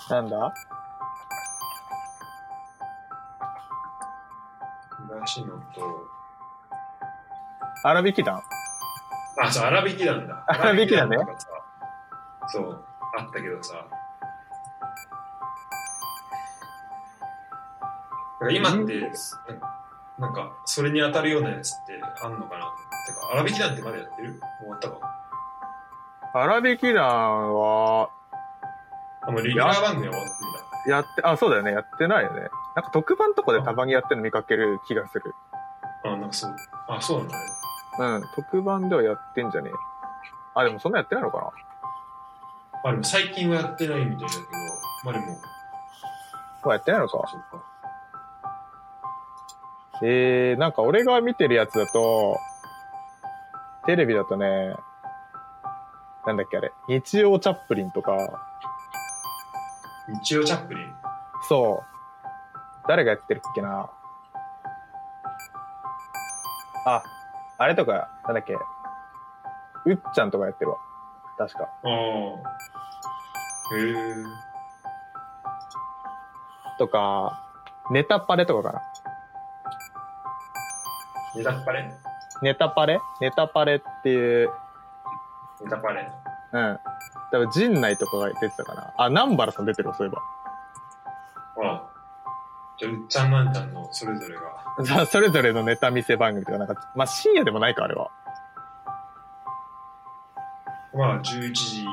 な。なんだ？東野と、荒引き団？あ、そう、荒引き団だ。荒引き団ねそう、あったけどさ。今って、なんか、それに当たるようなやつってあんのかなてか、荒引き団ってまだやってる？終わったか？荒引き団は、あ、もうレギュラー番組は終わってんだ。やって、あ、そうだよね。やってないよね。なんか特番とかでたまにやってるの見かける気がする。あ、なんかそう。あ、そうなんだね。うん。特番ではやってんじゃねえ。あ、でもそんなやってないのかな？あ、でも最近はやってないみたいだけど、まあでも、もうやってないのか？そっか。えー、なんか俺が見てるやつだと、テレビだとね、なんだっけあれ、日曜チャップリンとか、日曜チャップリン。そう。誰がやってるっけなあ、あれとか、なんだっけうっちゃんとかやってるわ。確か。ああ。へえ。とか、ネタパレとかかな。ネタパレ？ネタパレ？ネタパレっていう、ネタパレ。うん。多分陣内とかが出てたかな。あ、南原さん出てるわ、そういえば。ああ。じゃあ、うっちゃんなんちゃんのそれぞれが。さそれぞれのネタ見せ番組とか、なんか、まあ、深夜でもないか、あれは。まあ、11時40分。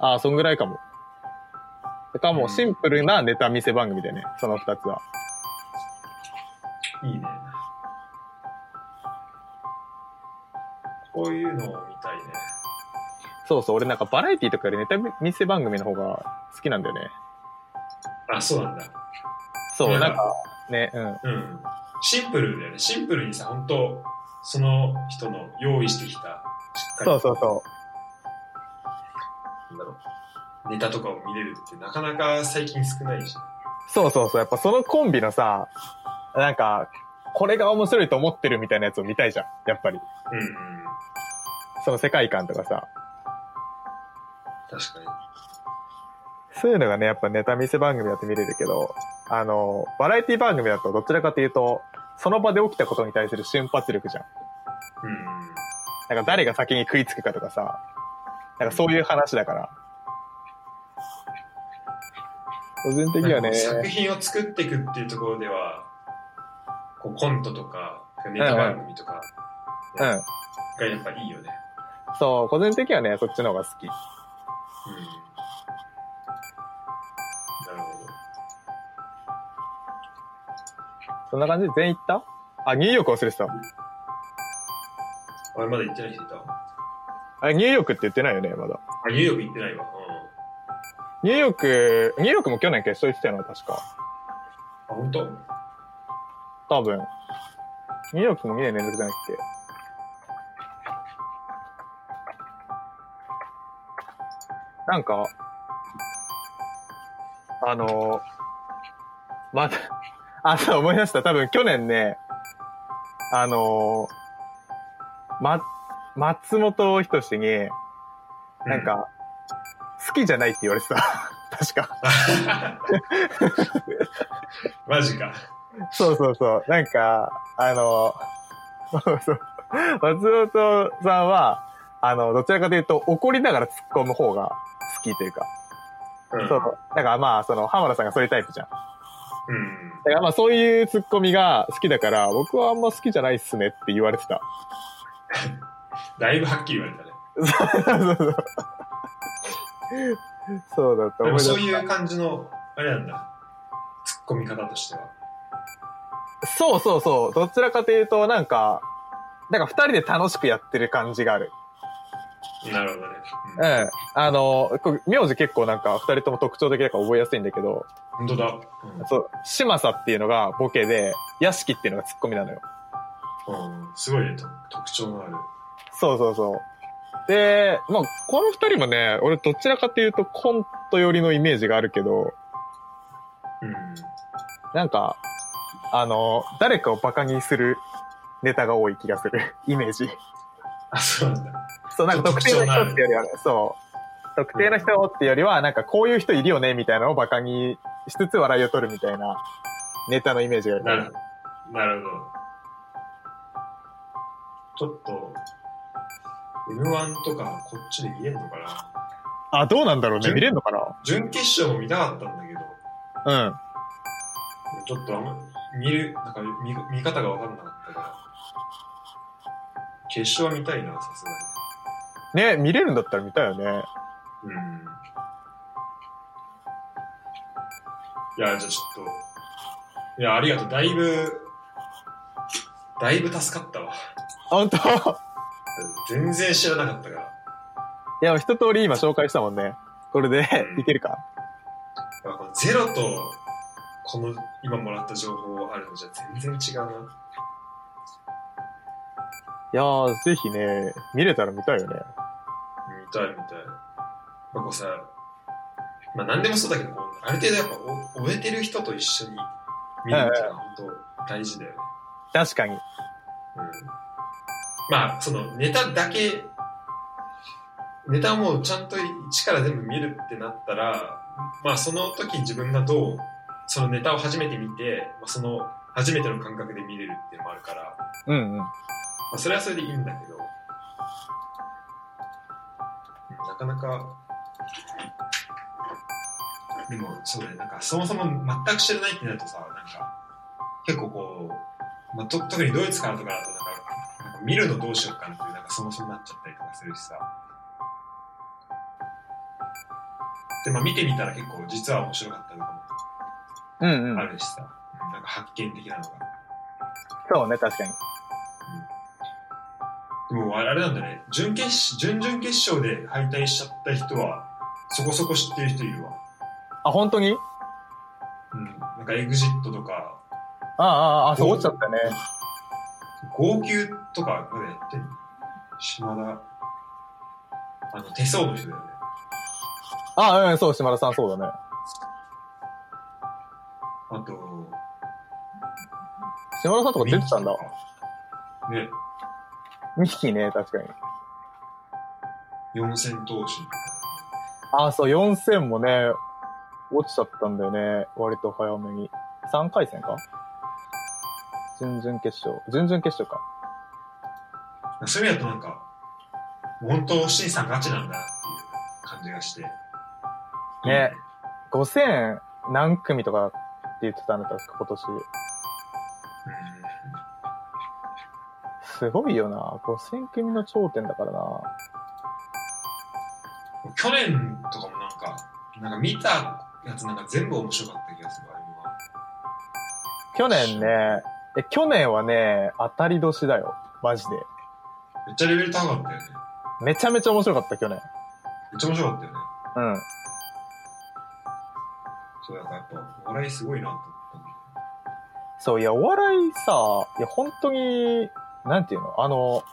ああ、そんぐらいかも。てかもうシンプルなネタ見せ番組でね、その二つは。いいね。こういうのを見たいね。そうそう、俺なんかバラエティとかよりネタ見せ番組の方が好きなんだよね。あ、そうなんだ。そう、うんなんか、ね、うん。うん。シンプルだよね。シンプルにさ、本当その人の用意してきた、しっかりそうそうそなんだろう。ネタとかを見れるってなかなか最近少ないし。う。そうそうそう、やっぱそのコンビのさ、なんか、これが面白いと思ってるみたいなやつを見たいじゃん。やっぱり。うんうん。その世界観とかさ。確かに。そういうのがね、やっぱネタ見せ番組だと見れるけど、あの、バラエティ番組だとどちらかというと、その場で起きたことに対する瞬発力じゃん。うんうん。なんか誰が先に食いつくかとかさ、なんかそういう話だから。個人的にはね作品を作っていくっていうところでは、こうコントとか、ネタ番組とかうん。がやっぱいいよね。そう、個人的にはね、そっちの方が好き。うん。なるほど。そんな感じ？で全員行った？あ、ニューヨーク忘れてた。あれまだ行ってない人いた？あれ、ニューヨークって言ってないよね、まだ。あ、ニューヨーク行ってないわ。ニューヨーク、ニューヨークも去年決勝行ってたよな、確か。うん。あ、本当？多分。ニューヨークも2年連続じゃなくて。なんか、あのまた、あ、そう、思い出した。多分去年ね、あのま、松本人志に、なんか、好きじゃないって言われてた。確か。マジか。そうそうそう。なんか、あの、そうそう。松本さんは、あの、どちらかというと怒りながら突っ込む方が好きというか。うん。そう。だからまあ、その、浜田さんがそういうタイプじゃん。だうん。からまあ、そういう突っ込みが好きだから、僕はあんま好きじゃないっすねって言われてた。だいぶはっきり言われたね。そうそうそう。そうだった。でもそういう感じの、あれなんだ。突っ込み方としては。そうそうそう。どちらかというと、なんか、なんか二人で楽しくやってる感じがある。なるほどね。ううんん。あの、こ名字結構なんか二人とも特徴的だから覚えやすいんだけど、本当だ。うんそう、嶋佐っていうのがボケで、屋敷っていうのがツッコミなのよ。うん、すごいね、と特徴のある。そうそうそう。で、まあ、この二人もね、俺どちらかというとコント寄りのイメージがあるけど、うん。なんか、あの、誰かをバカにするネタが多い気がする。イメージ。あ、そうなんだ。そう、なんか特定の人ってよりはね、そう。特定の人ってよりは、なんかこういう人いるよね、みたいなのをバカにしつつ笑いを取るみたいなネタのイメージがある。なるなるほど。ちょっと、M1 とかこっちで見れるのかな？あ、どうなんだろうね。準見れるのかな？準決勝も見たかったんだけど、うん。ちょっとあんま見る、なんか見見方が分かんなかったから。決勝は見たいな、さすがね、見れるんだったら見たいよね。に。うん。いや、じゃあちょっと、いや、ありがとう。だいぶ、だいぶ助かったわ。あ、本当？全然知らなかったから。いや、一通り今紹介したもんね。これでうんいけるか？ゼロと、この今もらった情報あるのじゃ全然違うな。いやー、ぜひね、見れたら見たいよね。見たい見たい。まあこうさ、まあ何でもそうだけど、こうある程度やっぱお終えてる人と一緒に見るっていうのは本当大事だよね。確かに。うん。まあ、そのネタだけ、ネタをもうちゃんと一から全部見るってなったら、まあその時自分がどう、そのネタを初めて見て、まあ、その初めての感覚で見れるっていうのもあるから、うんうん。まあ、それはそれでいいんだけど、うんなかなか、でもそうだね、なんかそもそも全く知らないってなるとさ、なんか結構こう、まあ、と特にドイツからとかだとなんか、なんか見るのどうしようかなっていう、なんかそもそもなっちゃったりとかするしさ。で、まあ見てみたら結構実は面白かったとかうんうん。もあるしなんか発見的なのが。そうね、確かに。でもあれなんだね、準決し準々決勝で敗退しちゃった人は、そこそこ知ってる人いるわ。あ、本当に？うん。なんかエグジットとか、ああ、ああ、あ、そう、落ちちゃったね。号泣とかまでやってんの島田、あの、手相の人だよね。ああ、うん、そう、島田さんそうだね。あと、島田さんとか出てたんだ。ね、2匹ね、確かに。四千頭身。ああ、そう、4000もね、落ちちゃったんだよね。割と早めに。3回戦か？準々決勝。準々決勝か。そういう意味だとなんか、本当、シンさんガチなんだっていう感じがして。ね5000何組とかって言ってたんだった今年。すごいよな。5000組の頂点だからな。うん。去年とかもなんか、なんか見たやつなんか全部面白かった気がする。去年ね、え、去年はね、当たり年だよ。マジで。めっちゃレベル高かったよね。めちゃめちゃ面白かった、去年。めっちゃ面白かったよね。うん。っぱ、お笑いすごいなと思ったそう、いや、お笑いさ、いや、本当に、なんていうの？あの、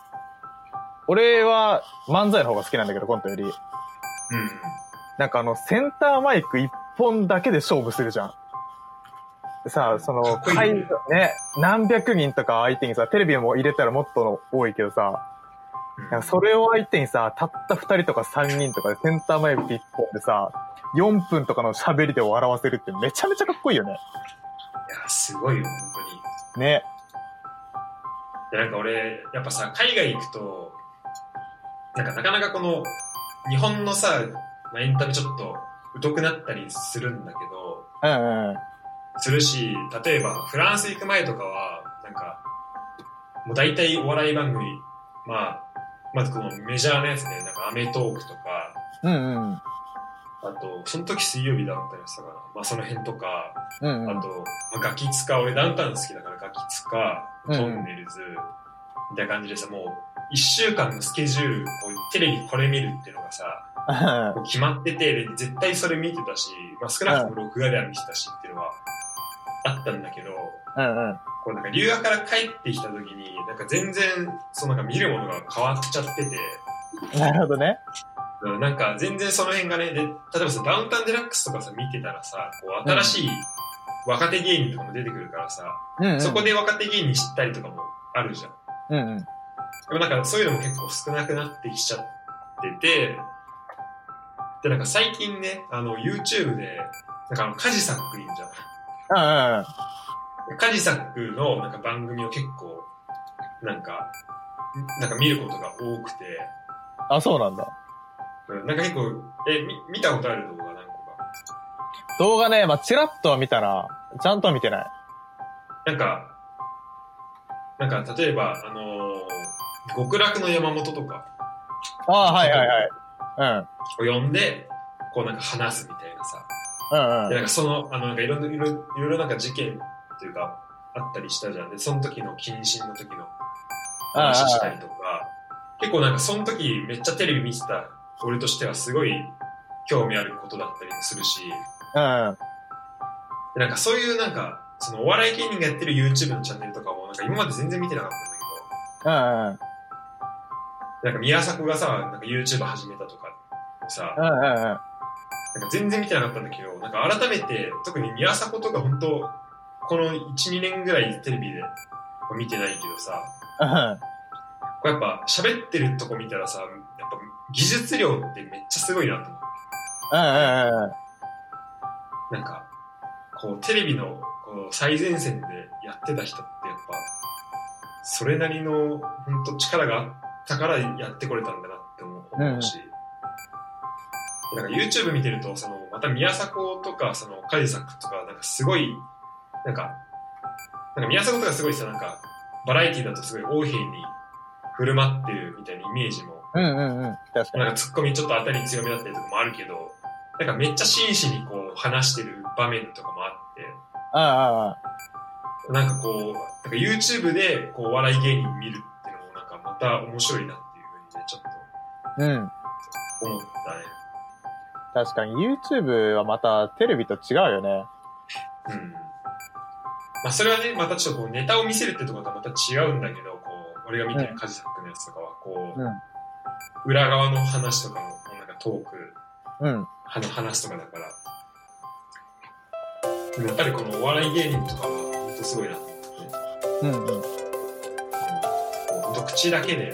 俺は漫才の方が好きなんだけど、コントより。けど。なんかあの、センターマイク一本だけで勝負するじゃん。でさ、その、会ね、何百人とか相手にさ、テレビも入れたらもっと多いけどさ、うん。それを相手にさ、たった二人とか三人とかでセンターマイク一本でさ、4分とかの喋りで笑わせるってめちゃめちゃかっこいいよね。いや、すごいよ、本当に。ね。でなんか俺、やっぱさ、海外行くと、なんかなかなかこの、日本のさ、まあ、エンタメちょっと疎くなったりするんだけど、うんうん。するし、例えばフランス行く前とかは、なんか、もう大体お笑い番組、まあ、まずこのメジャーなやつね、なんかアメトークとか、うんうん。あと、その時水曜日だったりしたから、まあその辺とか、うんうん。あと、まあ、ガキツカ、俺ダウンタウン好きだからガキツカ、うんトンネルズ、みたいな感じでさ、もう、一週間のスケジュール、こうテレビこれ見るっていうのがさ、こう決まってて、で絶対それ見てたし、まあ少なくとも録画では見てたしっていうのはあったんだけど、うんうん。こうなんか留学から帰ってきた時に、なんか全然、そのなんか見るものが変わっちゃってて、なるほどね。うんなんか全然その辺がね、で、例えばさ、ダウンタウンデラックスとかさ、見てたらさ、こう新しい若手芸人とかも出てくるからさ、うんうん。そこで若手芸人知ったりとかもあるじゃん。うんうん。でもなんかそういうのも結構少なくなってきちゃってて、で、なんか最近ね、あの、YouTube で、なんかあの、カジサックいいんじゃうんうん。ん。カジサックのなんか番組を結構、なんか、なんか見ることが多くて、あ、そうなんだ。うんなんか結構、え、み見たことある動画何個か。動画ね、まあ、チラッとは見たら、ちゃんとは見てない。なんか、なんか例えば、あのー極楽の山本とかああ、はいはいはい。うん。を呼んで、こうなんか話すみたいなさ、うんうん。でなんかその、あの、なんかいろいろいろいろなんか事件っていうか、あったりしたじゃん。で、その時の謹慎の時の話したりとか、結構なんかその時めっちゃテレビ見てた俺としてはすごい興味あることだったりもするし、うん。なんかそういうなんか、そのお笑い芸人がやってる YouTube のチャンネルとかもなんか今まで全然見てなかったんだうんうん。けど、なんか宮迫がさ、なんか YouTube 始めたとかさ、うん。なんか全然見てなかったんだけど、なんか改めて、特に宮迫とか本当この1、2年ぐらいテレビで見てないけどさ、うん。これやっぱ喋ってるとこ見たらさ、技術量ってめっちゃすごいなと思って。うんうんうん。なんか、こうテレビのこう最前線でやってた人ってやっぱ、それなりの本当力があったからやってこれたんだなって思う思うし、なんか YouTube 見てると、そのまた宮迫とかそのカジサックとかなんかすごい、なんか、なんか宮迫とかすごいさ、なんかバラエティだとすごい横柄に振る舞ってるみたいなイメージもうんうんうん。確かに。なんかツッコミちょっと当たり強めだったりとかもあるけど、なんかめっちゃ真摯にこう話してる場面とかもあって、うんうんうん。なんかこう、なんか YouTube でこうお笑い芸人見るっていうのもなんかまた面白いなっていうふうにね、ちょっうん。と思ったね。確かに YouTube はまたテレビと違うよね。うん。まあそれはね、またちょっとこうネタを見せるってとことはまた違うんだけど、こう、俺が見てるカジサックのやつとかは、こう、うん裏側の話とかのなんかトーク、うん。あの話とかだから。でもやっぱりこのお笑い芸人とかは本当すごいなと思って。うんうん。口だけで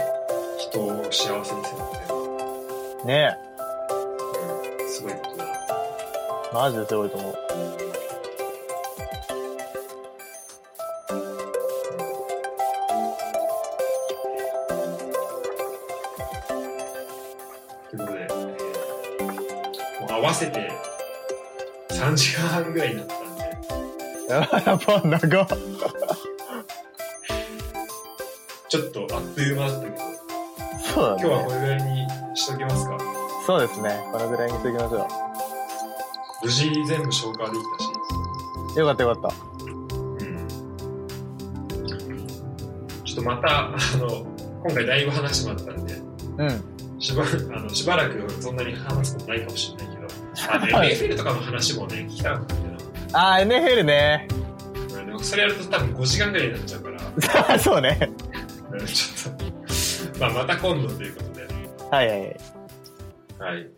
人を幸せにするっていうのは、ねうん、すごいことだな。マジですごいと思うせて3時間半ぐらいになったんで、やばい長っ。ちょっとあっという間だったけど、そうだね。今日はこれぐらいにしときますか？そうですね。このぐらいにしときましょ無事全部消化できたし、う。よかったよかった。うん。ちょっとまた、あの、今回だいぶ話もあったんで、うん。しばあのしばらくそんなに話すことないかもしれないけど、あの、はい NFL とかの話もね、聞きたかったんだよあー、NFL ね。な。でもそれやると多分5時間ぐらいになっちゃうから、そうね。うんちょっと、まあまた今度ということで、はいはい。はい。